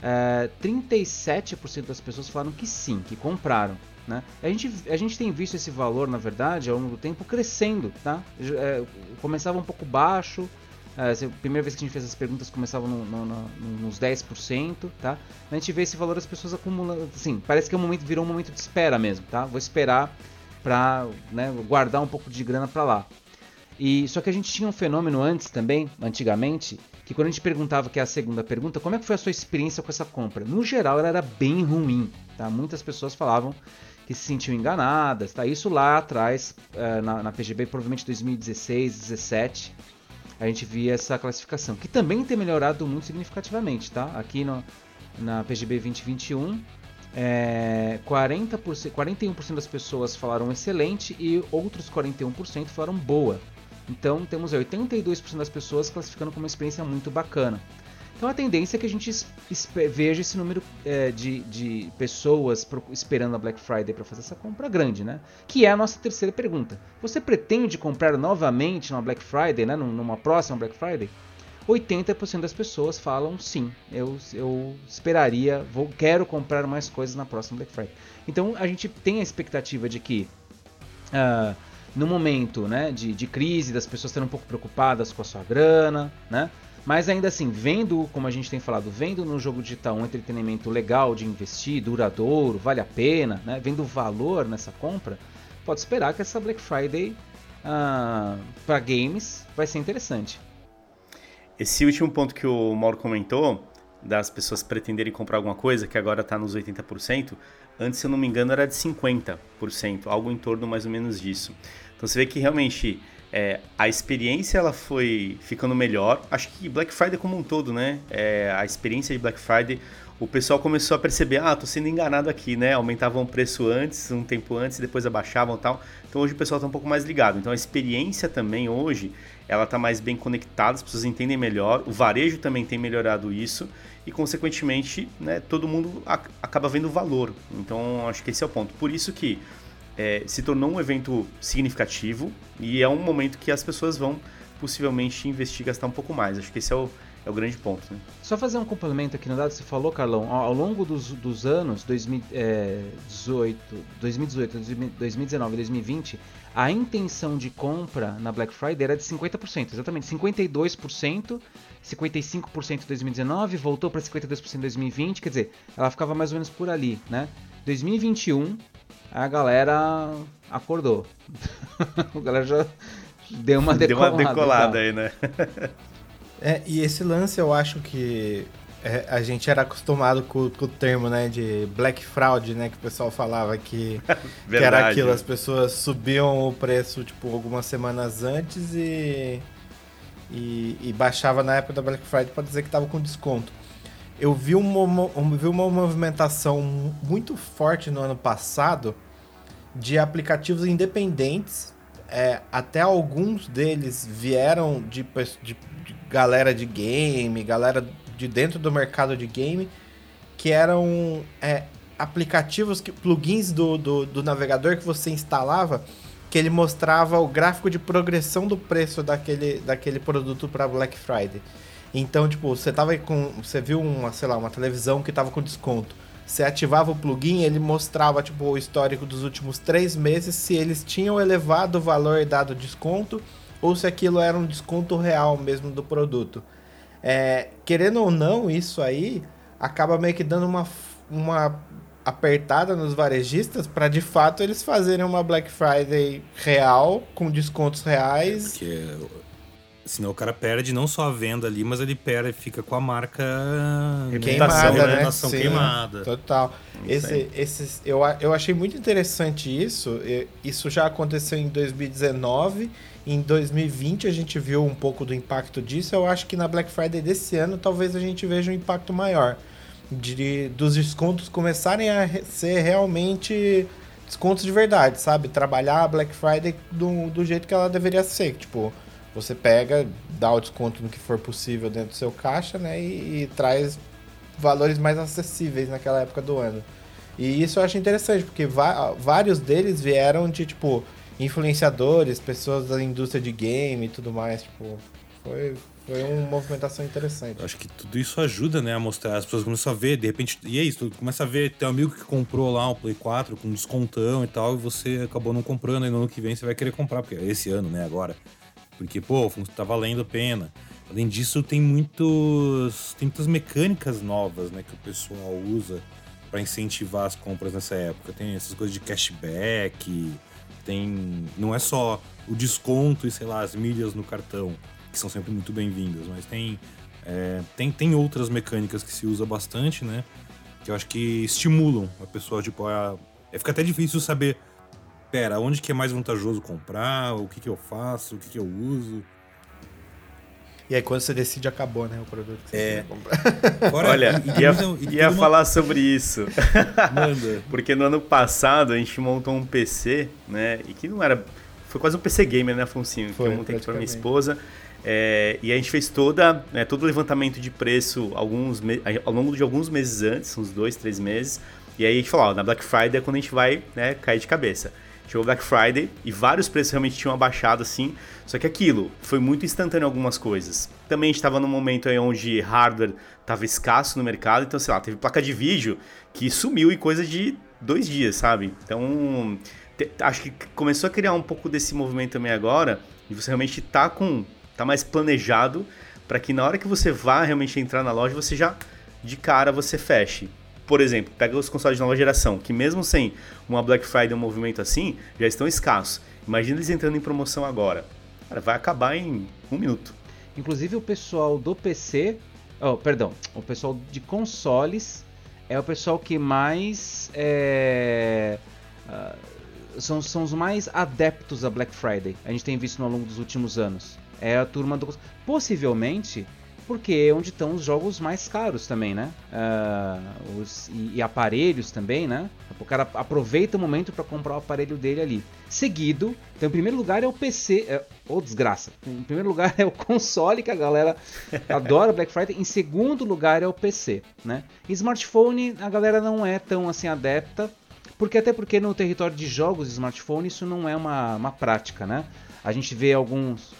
É, 37% das pessoas falaram que sim, que compraram. Né? A, gente, a gente tem visto esse valor, na verdade, ao longo do tempo crescendo. Tá? É, começava um pouco baixo, é, a primeira vez que a gente fez as perguntas começava no, no, no, nos 10%, tá? A gente vê esse valor das pessoas acumulando, assim, parece que é um momento, virou um momento de espera mesmo, tá? Vou esperar para né, guardar um pouco de grana para lá. E só que a gente tinha um fenômeno antes também, antigamente, que quando a gente perguntava, que é a segunda pergunta, como é que foi a sua experiência com essa compra? No geral, ela era bem ruim, tá? Muitas pessoas falavam que se sentiam enganadas, tá? Isso lá atrás, uh, na, na, PGB, provavelmente 2016, 2017, a gente via essa classificação, que também tem melhorado muito significativamente, tá? Aqui no, na PGB 2021, é, 40%, 41% das pessoas falaram excelente e outros 41% falaram boa. Então temos 82% das pessoas classificando como uma experiência muito bacana. Então a tendência é que a gente veja esse número é, de, de pessoas esperando a Black Friday para fazer essa compra grande, né? Que é a nossa terceira pergunta. Você pretende comprar novamente numa Black Friday, né? numa próxima Black Friday? 80% das pessoas falam sim, eu, eu esperaria, vou, quero comprar mais coisas na próxima Black Friday. Então a gente tem a expectativa de que uh, no momento né, de, de crise, das pessoas estando um pouco preocupadas com a sua grana, né? Mas ainda assim, vendo, como a gente tem falado, vendo no jogo digital um entretenimento legal de investir, duradouro, vale a pena, né? vendo valor nessa compra, pode esperar que essa Black Friday ah, para games vai ser interessante. Esse último ponto que o Mauro comentou, das pessoas pretenderem comprar alguma coisa, que agora está nos 80%, antes, se eu não me engano, era de 50%, algo em torno mais ou menos disso. Então você vê que realmente é, a experiência ela foi ficando melhor. Acho que Black Friday como um todo, né? É, a experiência de Black Friday, o pessoal começou a perceber, ah, tô sendo enganado aqui, né? Aumentavam o preço antes, um tempo antes, depois abaixavam tal. Então hoje o pessoal tá um pouco mais ligado. Então a experiência também hoje, ela tá mais bem conectada, as pessoas entendem melhor. O varejo também tem melhorado isso e consequentemente, né, todo mundo acaba vendo valor. Então acho que esse é o ponto. Por isso que é, se tornou um evento significativo e é um momento que as pessoas vão possivelmente investir, gastar um pouco mais. Acho que esse é o, é o grande ponto. Né? Só fazer um complemento aqui no dado, você falou, Carlão, ao longo dos, dos anos 2018, 2018, 2019 e 2020, a intenção de compra na Black Friday era de 50%, exatamente 52%, 55% em 2019, voltou para 52% em 2020, quer dizer, ela ficava mais ou menos por ali, né? 2021 a galera acordou. <laughs> a galera já deu uma decolada. Deu uma decolada aí, né? é, e esse lance eu acho que é, a gente era acostumado com, com, o termo, né, de black fraud, né, que o pessoal falava que, <laughs> que era aquilo, as pessoas subiam o preço, tipo, algumas semanas antes e, e, e baixava na época da Black Friday para dizer que tava com desconto eu vi uma, vi uma movimentação muito forte no ano passado de aplicativos independentes. É, até alguns deles vieram de, de, de, galera de game, galera de dentro do mercado de game, que eram é, aplicativos, que, plugins do, do, do navegador que você instalava, que ele mostrava o gráfico de progressão do preço daquele, daquele produto para Black Friday. Então, tipo, você tava com. Você viu uma, sei lá, uma televisão que tava com desconto. Você ativava o plugin, ele mostrava tipo, o histórico dos últimos três meses, se eles tinham elevado o valor dado desconto, ou se aquilo era um desconto real mesmo do produto. É, querendo ou não, isso aí acaba meio que dando uma, uma apertada nos varejistas para de fato eles fazerem uma Black Friday real, com descontos reais. É porque Senão o cara perde não só a venda ali, mas ele perde, fica com a marca queimada, né? Sim, queimada. Total. Esse, esse, eu, eu achei muito interessante isso. Isso já aconteceu em 2019. Em 2020 a gente viu um pouco do impacto disso. Eu acho que na Black Friday desse ano talvez a gente veja um impacto maior. De, dos descontos começarem a ser realmente descontos de verdade, sabe? Trabalhar a Black Friday do, do jeito que ela deveria ser. Tipo, você pega, dá o desconto no que for possível dentro do seu caixa, né? E, e traz valores mais acessíveis naquela época do ano. E isso eu acho interessante, porque vários deles vieram de, tipo, influenciadores, pessoas da indústria de game e tudo mais. Tipo, foi, foi uma movimentação interessante. Eu acho que tudo isso ajuda, né, a mostrar. As pessoas começam a ver, de repente, e é isso, tu começa a ver, tem um amigo que comprou lá um Play 4 com descontão e tal, e você acabou não comprando, e no ano que vem você vai querer comprar, porque é esse ano, né, agora. Porque, pô, tá valendo a pena. Além disso, tem muitos. Tem muitas mecânicas novas, né, que o pessoal usa para incentivar as compras nessa época. Tem essas coisas de cashback, tem. Não é só o desconto e, sei lá, as milhas no cartão, que são sempre muito bem-vindas, mas tem, é, tem. Tem outras mecânicas que se usa bastante, né? Que eu acho que estimulam a pessoa, tipo, a. É, fica até difícil saber pera, onde que é mais vantajoso comprar, o que que eu faço, o que que eu uso. E aí quando você decide, acabou, né, o produto que você é. comprar. <laughs> Olha, ia, ia uma... falar sobre isso. <laughs> Manda. Porque no ano passado a gente montou um PC, né, e que não era... Foi quase um PC gamer, né, Afonso? Que eu montei aqui pra minha esposa. É, e a gente fez toda, né, todo o levantamento de preço alguns ao longo de alguns meses antes, uns dois, três meses. E aí a gente falou, ó, na Black Friday é quando a gente vai né, cair de cabeça. Chegou Black Friday e vários preços realmente tinham abaixado assim. Só que aquilo foi muito instantâneo algumas coisas. Também estava num momento aí onde hardware estava escasso no mercado, então sei lá, teve placa de vídeo que sumiu em coisa de dois dias, sabe? Então acho que começou a criar um pouco desse movimento também agora e você realmente tá com tá mais planejado para que na hora que você vá realmente entrar na loja você já de cara você feche. Por exemplo, pega os consoles de nova geração, que mesmo sem uma Black Friday, um movimento assim, já estão escassos. Imagina eles entrando em promoção agora. Cara, vai acabar em um minuto. Inclusive o pessoal do PC, oh, perdão, o pessoal de consoles é o pessoal que mais é, uh, são, são os mais adeptos a Black Friday. A gente tem visto ao longo dos últimos anos. É a turma do. Possivelmente porque é onde estão os jogos mais caros também, né? Uh, os, e, e, aparelhos também, né? O cara aproveita o momento para comprar o aparelho dele ali. Seguido, então em primeiro lugar é o PC, é, oh desgraça, em primeiro lugar <laughs> é o console que a galera <laughs> adora Black Friday, em segundo lugar é o PC, né? E smartphone a galera não é tão assim adepta, porque até porque no território de jogos de smartphone isso não é uma, uma prática, né? A gente vê alguns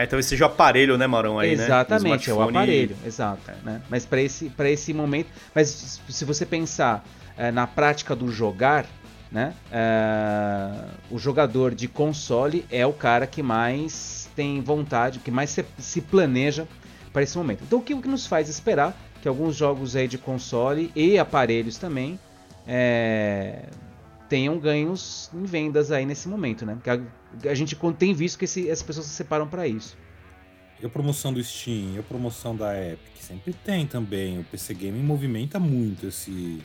é, então esse seja o aparelho, né, Marão, aí, Exatamente, né? é o aparelho, exato. É. Né? Mas para esse, esse momento... Mas se você pensar é, na prática do jogar, né? É, o jogador de console é o cara que mais tem vontade, que mais se, se planeja para esse momento. Então o que, o que nos faz esperar que alguns jogos aí de console e aparelhos também é, tenham ganhos em vendas aí nesse momento, né? Porque a, a gente tem visto que esse, as pessoas se separam para isso. E a promoção do Steam, e a promoção da Epic, sempre tem também. O PC Gaming movimenta muito esse,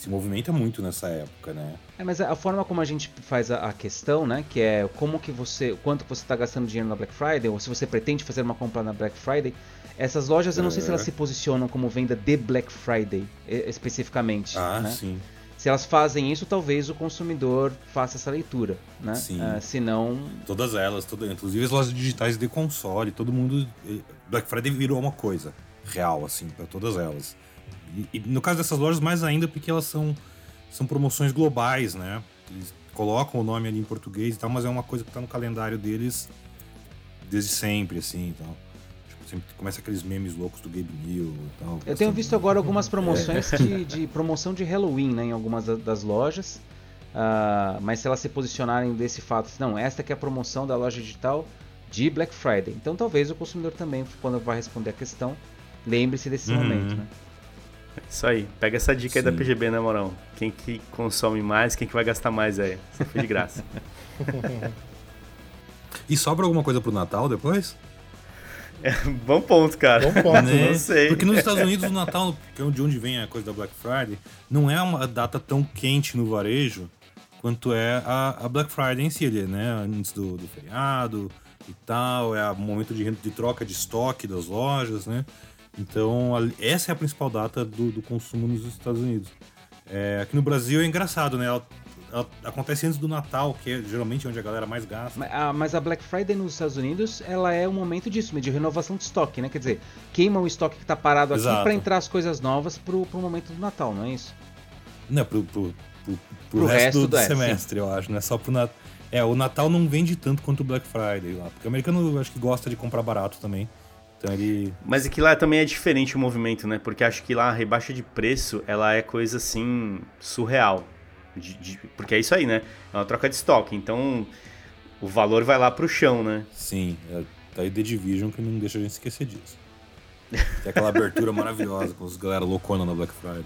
se movimenta muito nessa época, né? É, mas a forma como a gente faz a, a questão, né, que é como que você, quanto você está gastando dinheiro na Black Friday, ou se você pretende fazer uma compra na Black Friday, essas lojas eu não é. sei se elas é. se posicionam como venda de Black Friday especificamente. Ah, né? sim. Se elas fazem isso, talvez o consumidor faça essa leitura, né? Sim. Uh, se não... Todas elas, todas, inclusive as lojas digitais de console, todo mundo... Eh, Black Friday virou uma coisa real, assim, para todas elas. E, e, no caso dessas lojas, mais ainda porque elas são, são promoções globais, né? Eles colocam o nome ali em português e tal, mas é uma coisa que tá no calendário deles desde sempre, assim, então sempre começa aqueles memes loucos do Gabe New e tal. Eu tenho visto agora algumas <laughs> promoções é. de, de, promoção de Halloween, né, em algumas das lojas. Uh, mas se elas se posicionarem desse fato, não, esta que é a promoção da loja digital de Black Friday. Então talvez o consumidor também, quando vai responder a questão, lembre-se desse uhum. momento, né? Isso aí, pega essa dica Sim. aí da PGB, né, Morão? Quem que consome mais, quem que vai gastar mais aí? Isso foi de graça. <laughs> <laughs> e sobra alguma coisa pro Natal depois? É, bom ponto, cara. Bom ponto, né? Não sei. Porque nos Estados Unidos o Natal, que é de onde vem a coisa da Black Friday, não é uma data tão quente no varejo quanto é a, a Black Friday em si, né? Antes do, do, feriado e tal, é o momento de, de troca de estoque das lojas, né? Então, essa é a principal data do, do consumo nos Estados Unidos. É, aqui no Brasil é engraçado, né? Ela acontece antes do Natal, que é geralmente onde a galera mais gasta. Mas a, mas a Black Friday nos Estados Unidos, ela é um momento disso, de renovação de estoque, né? Quer dizer, queima o estoque que está parado aqui para entrar as coisas novas pro, pro momento do Natal, não é isso? Não, pro, pro, pro, pro, pro resto, resto, do, do é, semestre, sim. eu acho, não é só pro Natal. É, o Natal não vende tanto quanto o Black Friday lá, porque o americano eu acho que gosta de comprar barato também. Então ele... Mas é que lá também é diferente o movimento, né? Porque acho que lá a rebaixa de preço, ela é coisa assim surreal. De, de, porque é isso aí, né? É uma troca de estoque. Então o valor vai lá pro chão, né? Sim, é, tá aí The Division que não deixa a gente esquecer disso. Tem aquela abertura <laughs> maravilhosa com os galera loucona na Black Friday.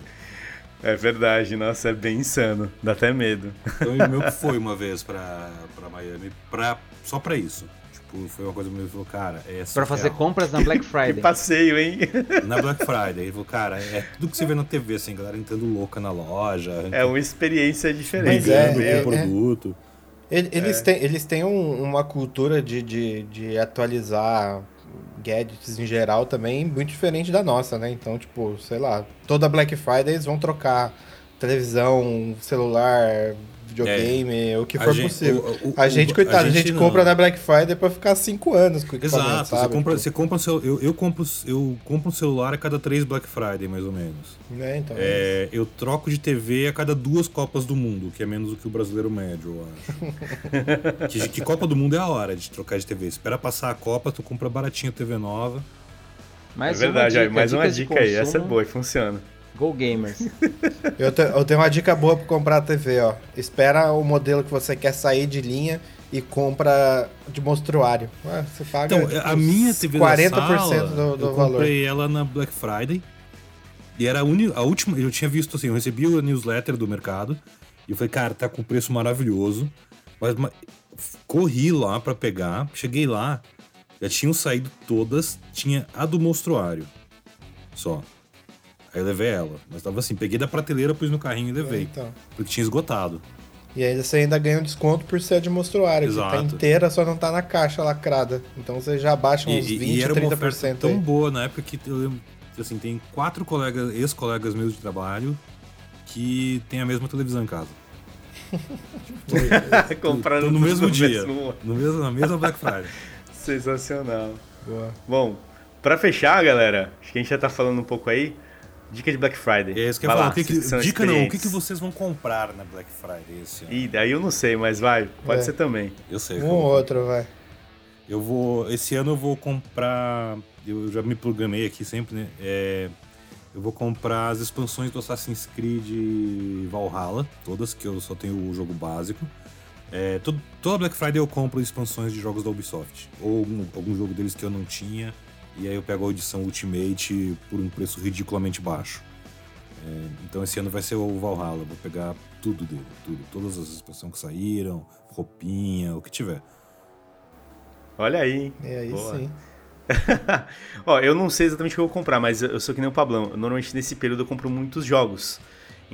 É verdade, nossa, é bem insano. Dá até medo. Então, o meu foi uma vez pra, pra Miami pra, só pra isso. Tipo, foi uma coisa que ele falou, cara, é Pra fazer compras na Black <laughs> Friday. que passeio, hein? <laughs> Na Black Friday. Ele falou, cara, é tudo que você vê na TV, assim, galera entrando louca na loja. É uma experiência diferente. é, é, com é, produto. Eles, é. têm, eles têm um, uma cultura de, de, de atualizar gadgets em geral também muito diferente da nossa, né? Então, tipo, sei lá, toda Black Friday eles vão trocar televisão, celular, videogame, o que A for gente- possível. o- o- a gente, o- coitado, a gente, não. compra na Black Friday pra ficar 5 anos com o Exato, sabe? você compra, você compra um cel- eu, eu, compro, eu compro um celular a cada três Black Friday, mais ou menos. né, então, É, eu troco de TV a cada duas Copas do Mundo, que é menos do que o brasileiro médio, eu acho. <laughs> que, que Copa do Mundo é a hora de trocar de TV. Espera passar a Copa, tu compra baratinho TV nova. Mais é verdade, dica, mais uma dicas de dica aí. Essa é boa e funciona. Go Gamers. <laughs> Eu, te- eu tenho uma dica boa pra comprar a TV, ó. Espera o modelo que você quer sair de linha e compra de monstruário. Ué, você paga Então, a minha TV 40% da sala, do, do eu valor. comprei ela na Black Friday. E era a, uni, a última, eu tinha visto assim, eu recebi a newsletter do mercado. E eu falei, cara, tá com preço maravilhoso. Mas, mas corri lá pra pegar, cheguei lá, já tinham saído todas, tinha a do monstruário. Só. Aí eu levei ela. Mas tava assim, peguei da prateleira, pus no carrinho e levei. Então. Porque tinha esgotado. E aí você ainda ganha um desconto por ser de monstruário, que tá Exato. inteira, só não tá na caixa lacrada. Então você já baixa uns E, 20, e era uma oferta 30% tão aí. boa na época que eu lembro, assim, tem quatro colegas, ex-colegas meus de trabalho que tem a mesma televisão em casa. <laughs> Comprando Tô no mesmo dia. mesmo- No mesmo, na mesma Black Friday. <laughs> Sensacional. Boa. Bom, pra fechar, galera, acho que a gente já tá falando um pouco aí. Dica de Black Friday. É isso que eu ia falar. lá, O que que- dica não, o que, que vocês vão comprar na Black Friday esse ano? Ih, daí eu não sei, mas vai, pode É. ser também. Eu sei. Um ou vou- outro, vai. Eu vou. Esse ano eu vou comprar. Eu já me programei aqui sempre, né? É, eu vou comprar as expansões do Assassin's Creed Valhalla, todas, que eu só tenho o jogo básico. É, todo- toda Black Friday eu compro expansões de jogos da Ubisoft. Ou algum, algum jogo deles que eu não tinha. E aí eu pego a edição Ultimate por um preço ridiculamente baixo. É, então esse ano vai ser o Valhalla. Vou pegar tudo dele, tudo. Todas as expansões que saíram, roupinha, o que tiver. Olha aí. hein? E aí Boa. sim. <laughs> Ó, eu não sei exatamente o que eu vou comprar, mas eu eu sou que nem o Pablão. Normalmente nesse período eu compro muitos jogos.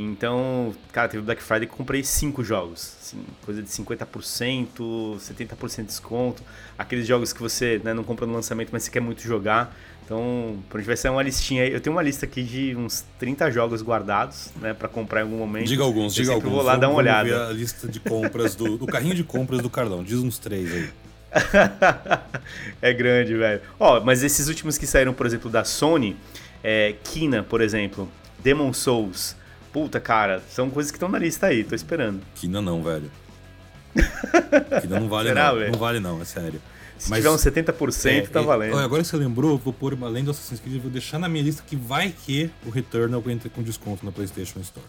Então, cara, teve Black Friday que comprei cinco jogos. Assim, coisa de 50%, 70% de desconto. Aqueles jogos que você né, não compra no lançamento, mas você quer muito jogar. Então, por onde vai ser uma listinha aí. Eu tenho uma lista aqui de uns 30 jogos guardados, né, pra comprar em algum momento. Diga alguns, Eu diga alguns. vou lá dar uma Vamos- vamos olhada. ver a lista de compras do, do carrinho de compras do Carlão. Diz uns três aí. <laughs> é grande, velho. Ó, mas esses últimos que saíram, por exemplo, da Sony, é, Kina, por exemplo, Demon Souls. Puta, cara, são coisas que estão na lista aí, tô esperando. Kina não, velho. <laughs> Kina não vale Será, não. velho? Não vale não, é sério. Se Mas- tiver uns 70%, tá É, é, valendo. olha, agora que você lembrou, eu vou pôr, além do Assassin's Creed, eu vou deixar na minha lista que vai que o Returnal entra com desconto na PlayStation Store.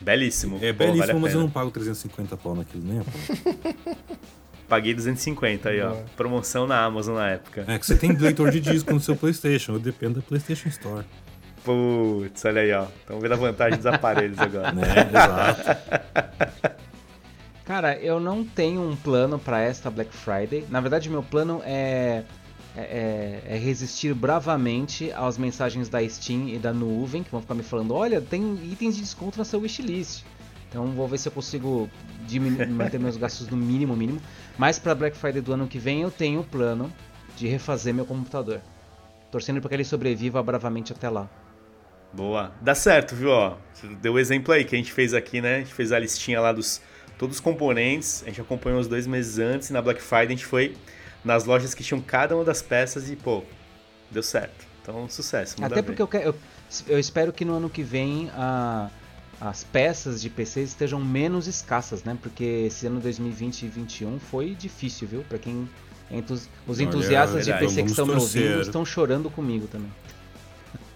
Belíssimo. É Pô, belíssimo, vale a mas eu não pago 350 pau naquilo, nem a pau. <laughs> Paguei 250 aí, ó. Promoção na Amazon na época. É que você tem leitor de disco no seu PlayStation, eu dependo da PlayStation Store. Putz, olha aí, ó. Estão vendo a vantagem dos aparelhos agora. <laughs> Né? Exato. Cara, eu não tenho um plano pra esta Black Friday. Na verdade, meu plano é, é, é resistir bravamente às mensagens da Steam e da nuvem, que vão ficar me falando: olha, tem itens de desconto na sua wishlist. Então vou ver se eu consigo <laughs> manter meus gastos no mínimo mínimo. Mas pra Black Friday do ano que vem eu tenho o plano de refazer meu computador. Torcendo para que ele sobreviva bravamente até lá. Boa. Dá certo, viu? Ó, você deu o exemplo aí que a gente fez aqui, né? A gente fez a listinha lá dos todos os componentes. A gente acompanhou os dois meses antes e na Black Friday a gente foi nas lojas que tinham cada uma das peças e, pô, deu certo. Então, sucesso. Até porque eu, quero, eu, eu espero que no ano que vem a- as peças de PC estejam menos escassas, né? Porque esse ano 2020 e 2021 foi difícil, viu? Pra quem. entus- os Olha, entusiastas de verdade. PC que estão me ouvindo estão chorando comigo também. <laughs>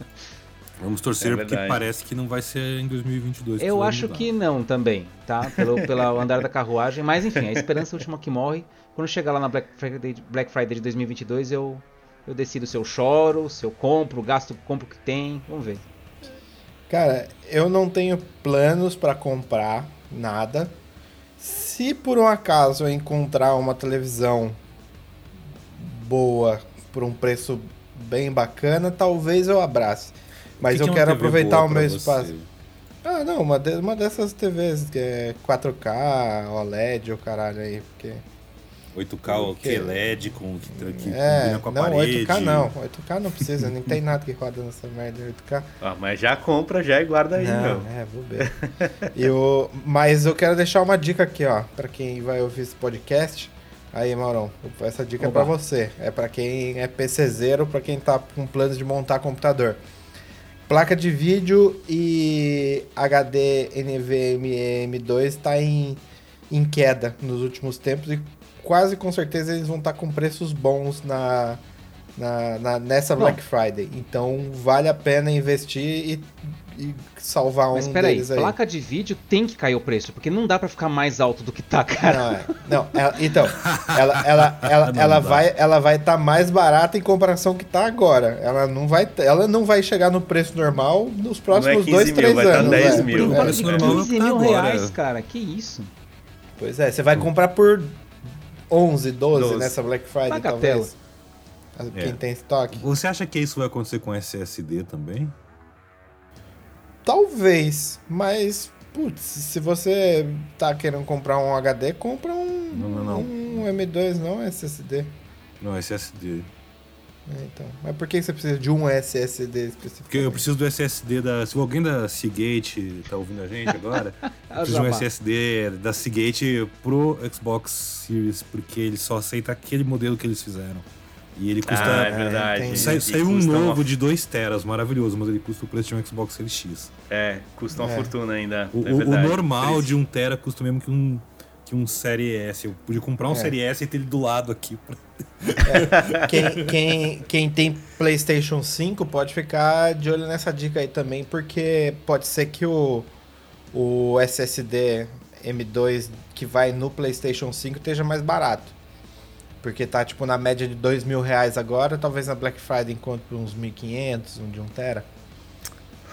Vamos torcer É porque parece que não vai ser em 2022. que Eu vai acho mudar. que não também, tá? Pelo, pelo <laughs> andar da carruagem. Mas enfim, a esperança é a última que morre. Quando chegar lá na Black Friday, Black Friday de 2022, eu, eu decido se eu choro, se eu compro, gasto, compro o que tem. Vamos ver. Cara, eu não tenho planos pra comprar nada. Se por um acaso eu encontrar uma televisão boa por um preço bem bacana, talvez eu abrace. Mas O que eu que é uma quero TV aproveitar o meu você? espaço. Ah, não, uma, de- uma dessas TVs que é 4K, OLED ou caralho aí, porque 8K que LED com que, que é, combina com a não, parede. 8K não. 8K não precisa, não tem nada que roda nessa merda 8K. Ah, mas já compra já e guarda aí, não, meu. É, vou ver. eu, mas eu quero deixar uma dica aqui, ó, para quem vai ouvir esse podcast. Aí, Maurão, essa dica Oba. é para você. É para quem é PCzeiro, para quem tá com planos de montar computador. Placa de vídeo e HD NVMe M2 está em, em queda nos últimos tempos e quase com certeza eles vão estar tá com preços bons na, na, na nessa Não. Black Friday. Então vale a pena investir e, e salvar Mas um peraí, deles aí. placa de vídeo tem que cair o preço, porque não dá para ficar mais alto do que tá, cara. Não, é. não ela, então, ela, ela, ela, ela vai ela vai estar tá mais barata em comparação que tá agora. Ela não vai ela não vai chegar no preço normal nos próximos 2, 3 é anos. Vai 10 é. mil. É. preço normal 15 mil reais, cara. Que isso? Pois é, você vai comprar por 11, 12, 12. nessa Black Friday, Bagatela. talvez. Quem é. tem estoque. Você acha que isso vai acontecer com SSD também? Talvez, mas putz, se você tá querendo comprar um HD, compra um, não, não, não. um M2, não SSD. Não, SSD. É, então. Mas por que você precisa de um SSD específico? Porque eu preciso do SSD da. Se alguém da Seagate tá ouvindo a gente agora, <laughs> eu preciso de um SSD da Seagate pro Xbox Series, porque ele só aceita aquele modelo que eles fizeram. E ele custa. Ah, é verdade. Sai, saiu um novo uma... de 2 teras, maravilhoso, mas ele custa o preço de um Xbox Series X. É, custa uma é. fortuna ainda. O, é o, o normal de 1 um tera custa mesmo que um, que um Série S. Eu podia comprar um é. Série S e ter ele do lado aqui. É. Quem, quem, quem tem PlayStation 5 pode ficar de olho nessa dica aí também, porque pode ser que o, o SSD M2 que vai no PlayStation 5 esteja mais barato. Porque tá tipo na média de dois mil reais agora, talvez na Black Friday encontre uns 1.500, um de 1 tera.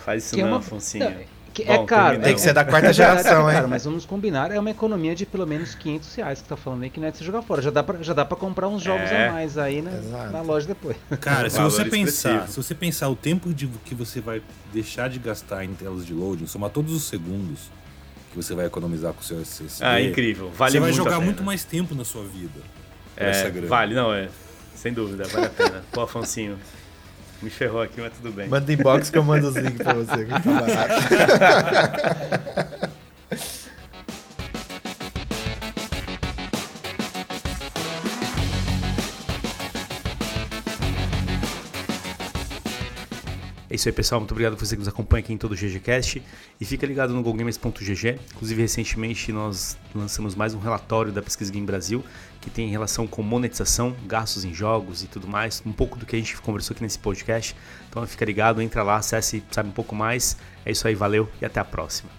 Faz isso que não, é uma... Afonsinho. Que é caro. Tem que ser da quarta <laughs> geração, hein? Cara, mas vamos combinar, é uma economia de pelo menos 500 reais que tá falando aí que não é de se jogar fora. Já dá pra, já dá pra comprar uns jogos é. a mais aí né, na loja depois. <laughs> Cara, se você pensar, se você pensar o tempo de que você vai deixar de gastar em telas de loading, somar todos os segundos que você vai economizar com o seu SSD. Ah, incrível. Vale Você vai jogar muito mais tempo na sua vida. É, vale, não, é. Sem dúvida, vale a pena. Pô, Afonsinho, me ferrou aqui, mas tudo bem. Manda inbox que eu mando os links pra você, que tá barato. <laughs> É isso aí, pessoal. Muito obrigado por você que nos acompanha aqui em todo o GGCast. E fica ligado no GoGamers.gg. Inclusive, recentemente nós lançamos mais um relatório da Pesquisa Game Brasil, que tem relação com monetização, gastos em jogos e tudo mais. Um pouco do que a gente conversou aqui nesse podcast. Então fica ligado, entra lá, acesse, sabe um pouco mais. É isso aí, valeu e até a próxima.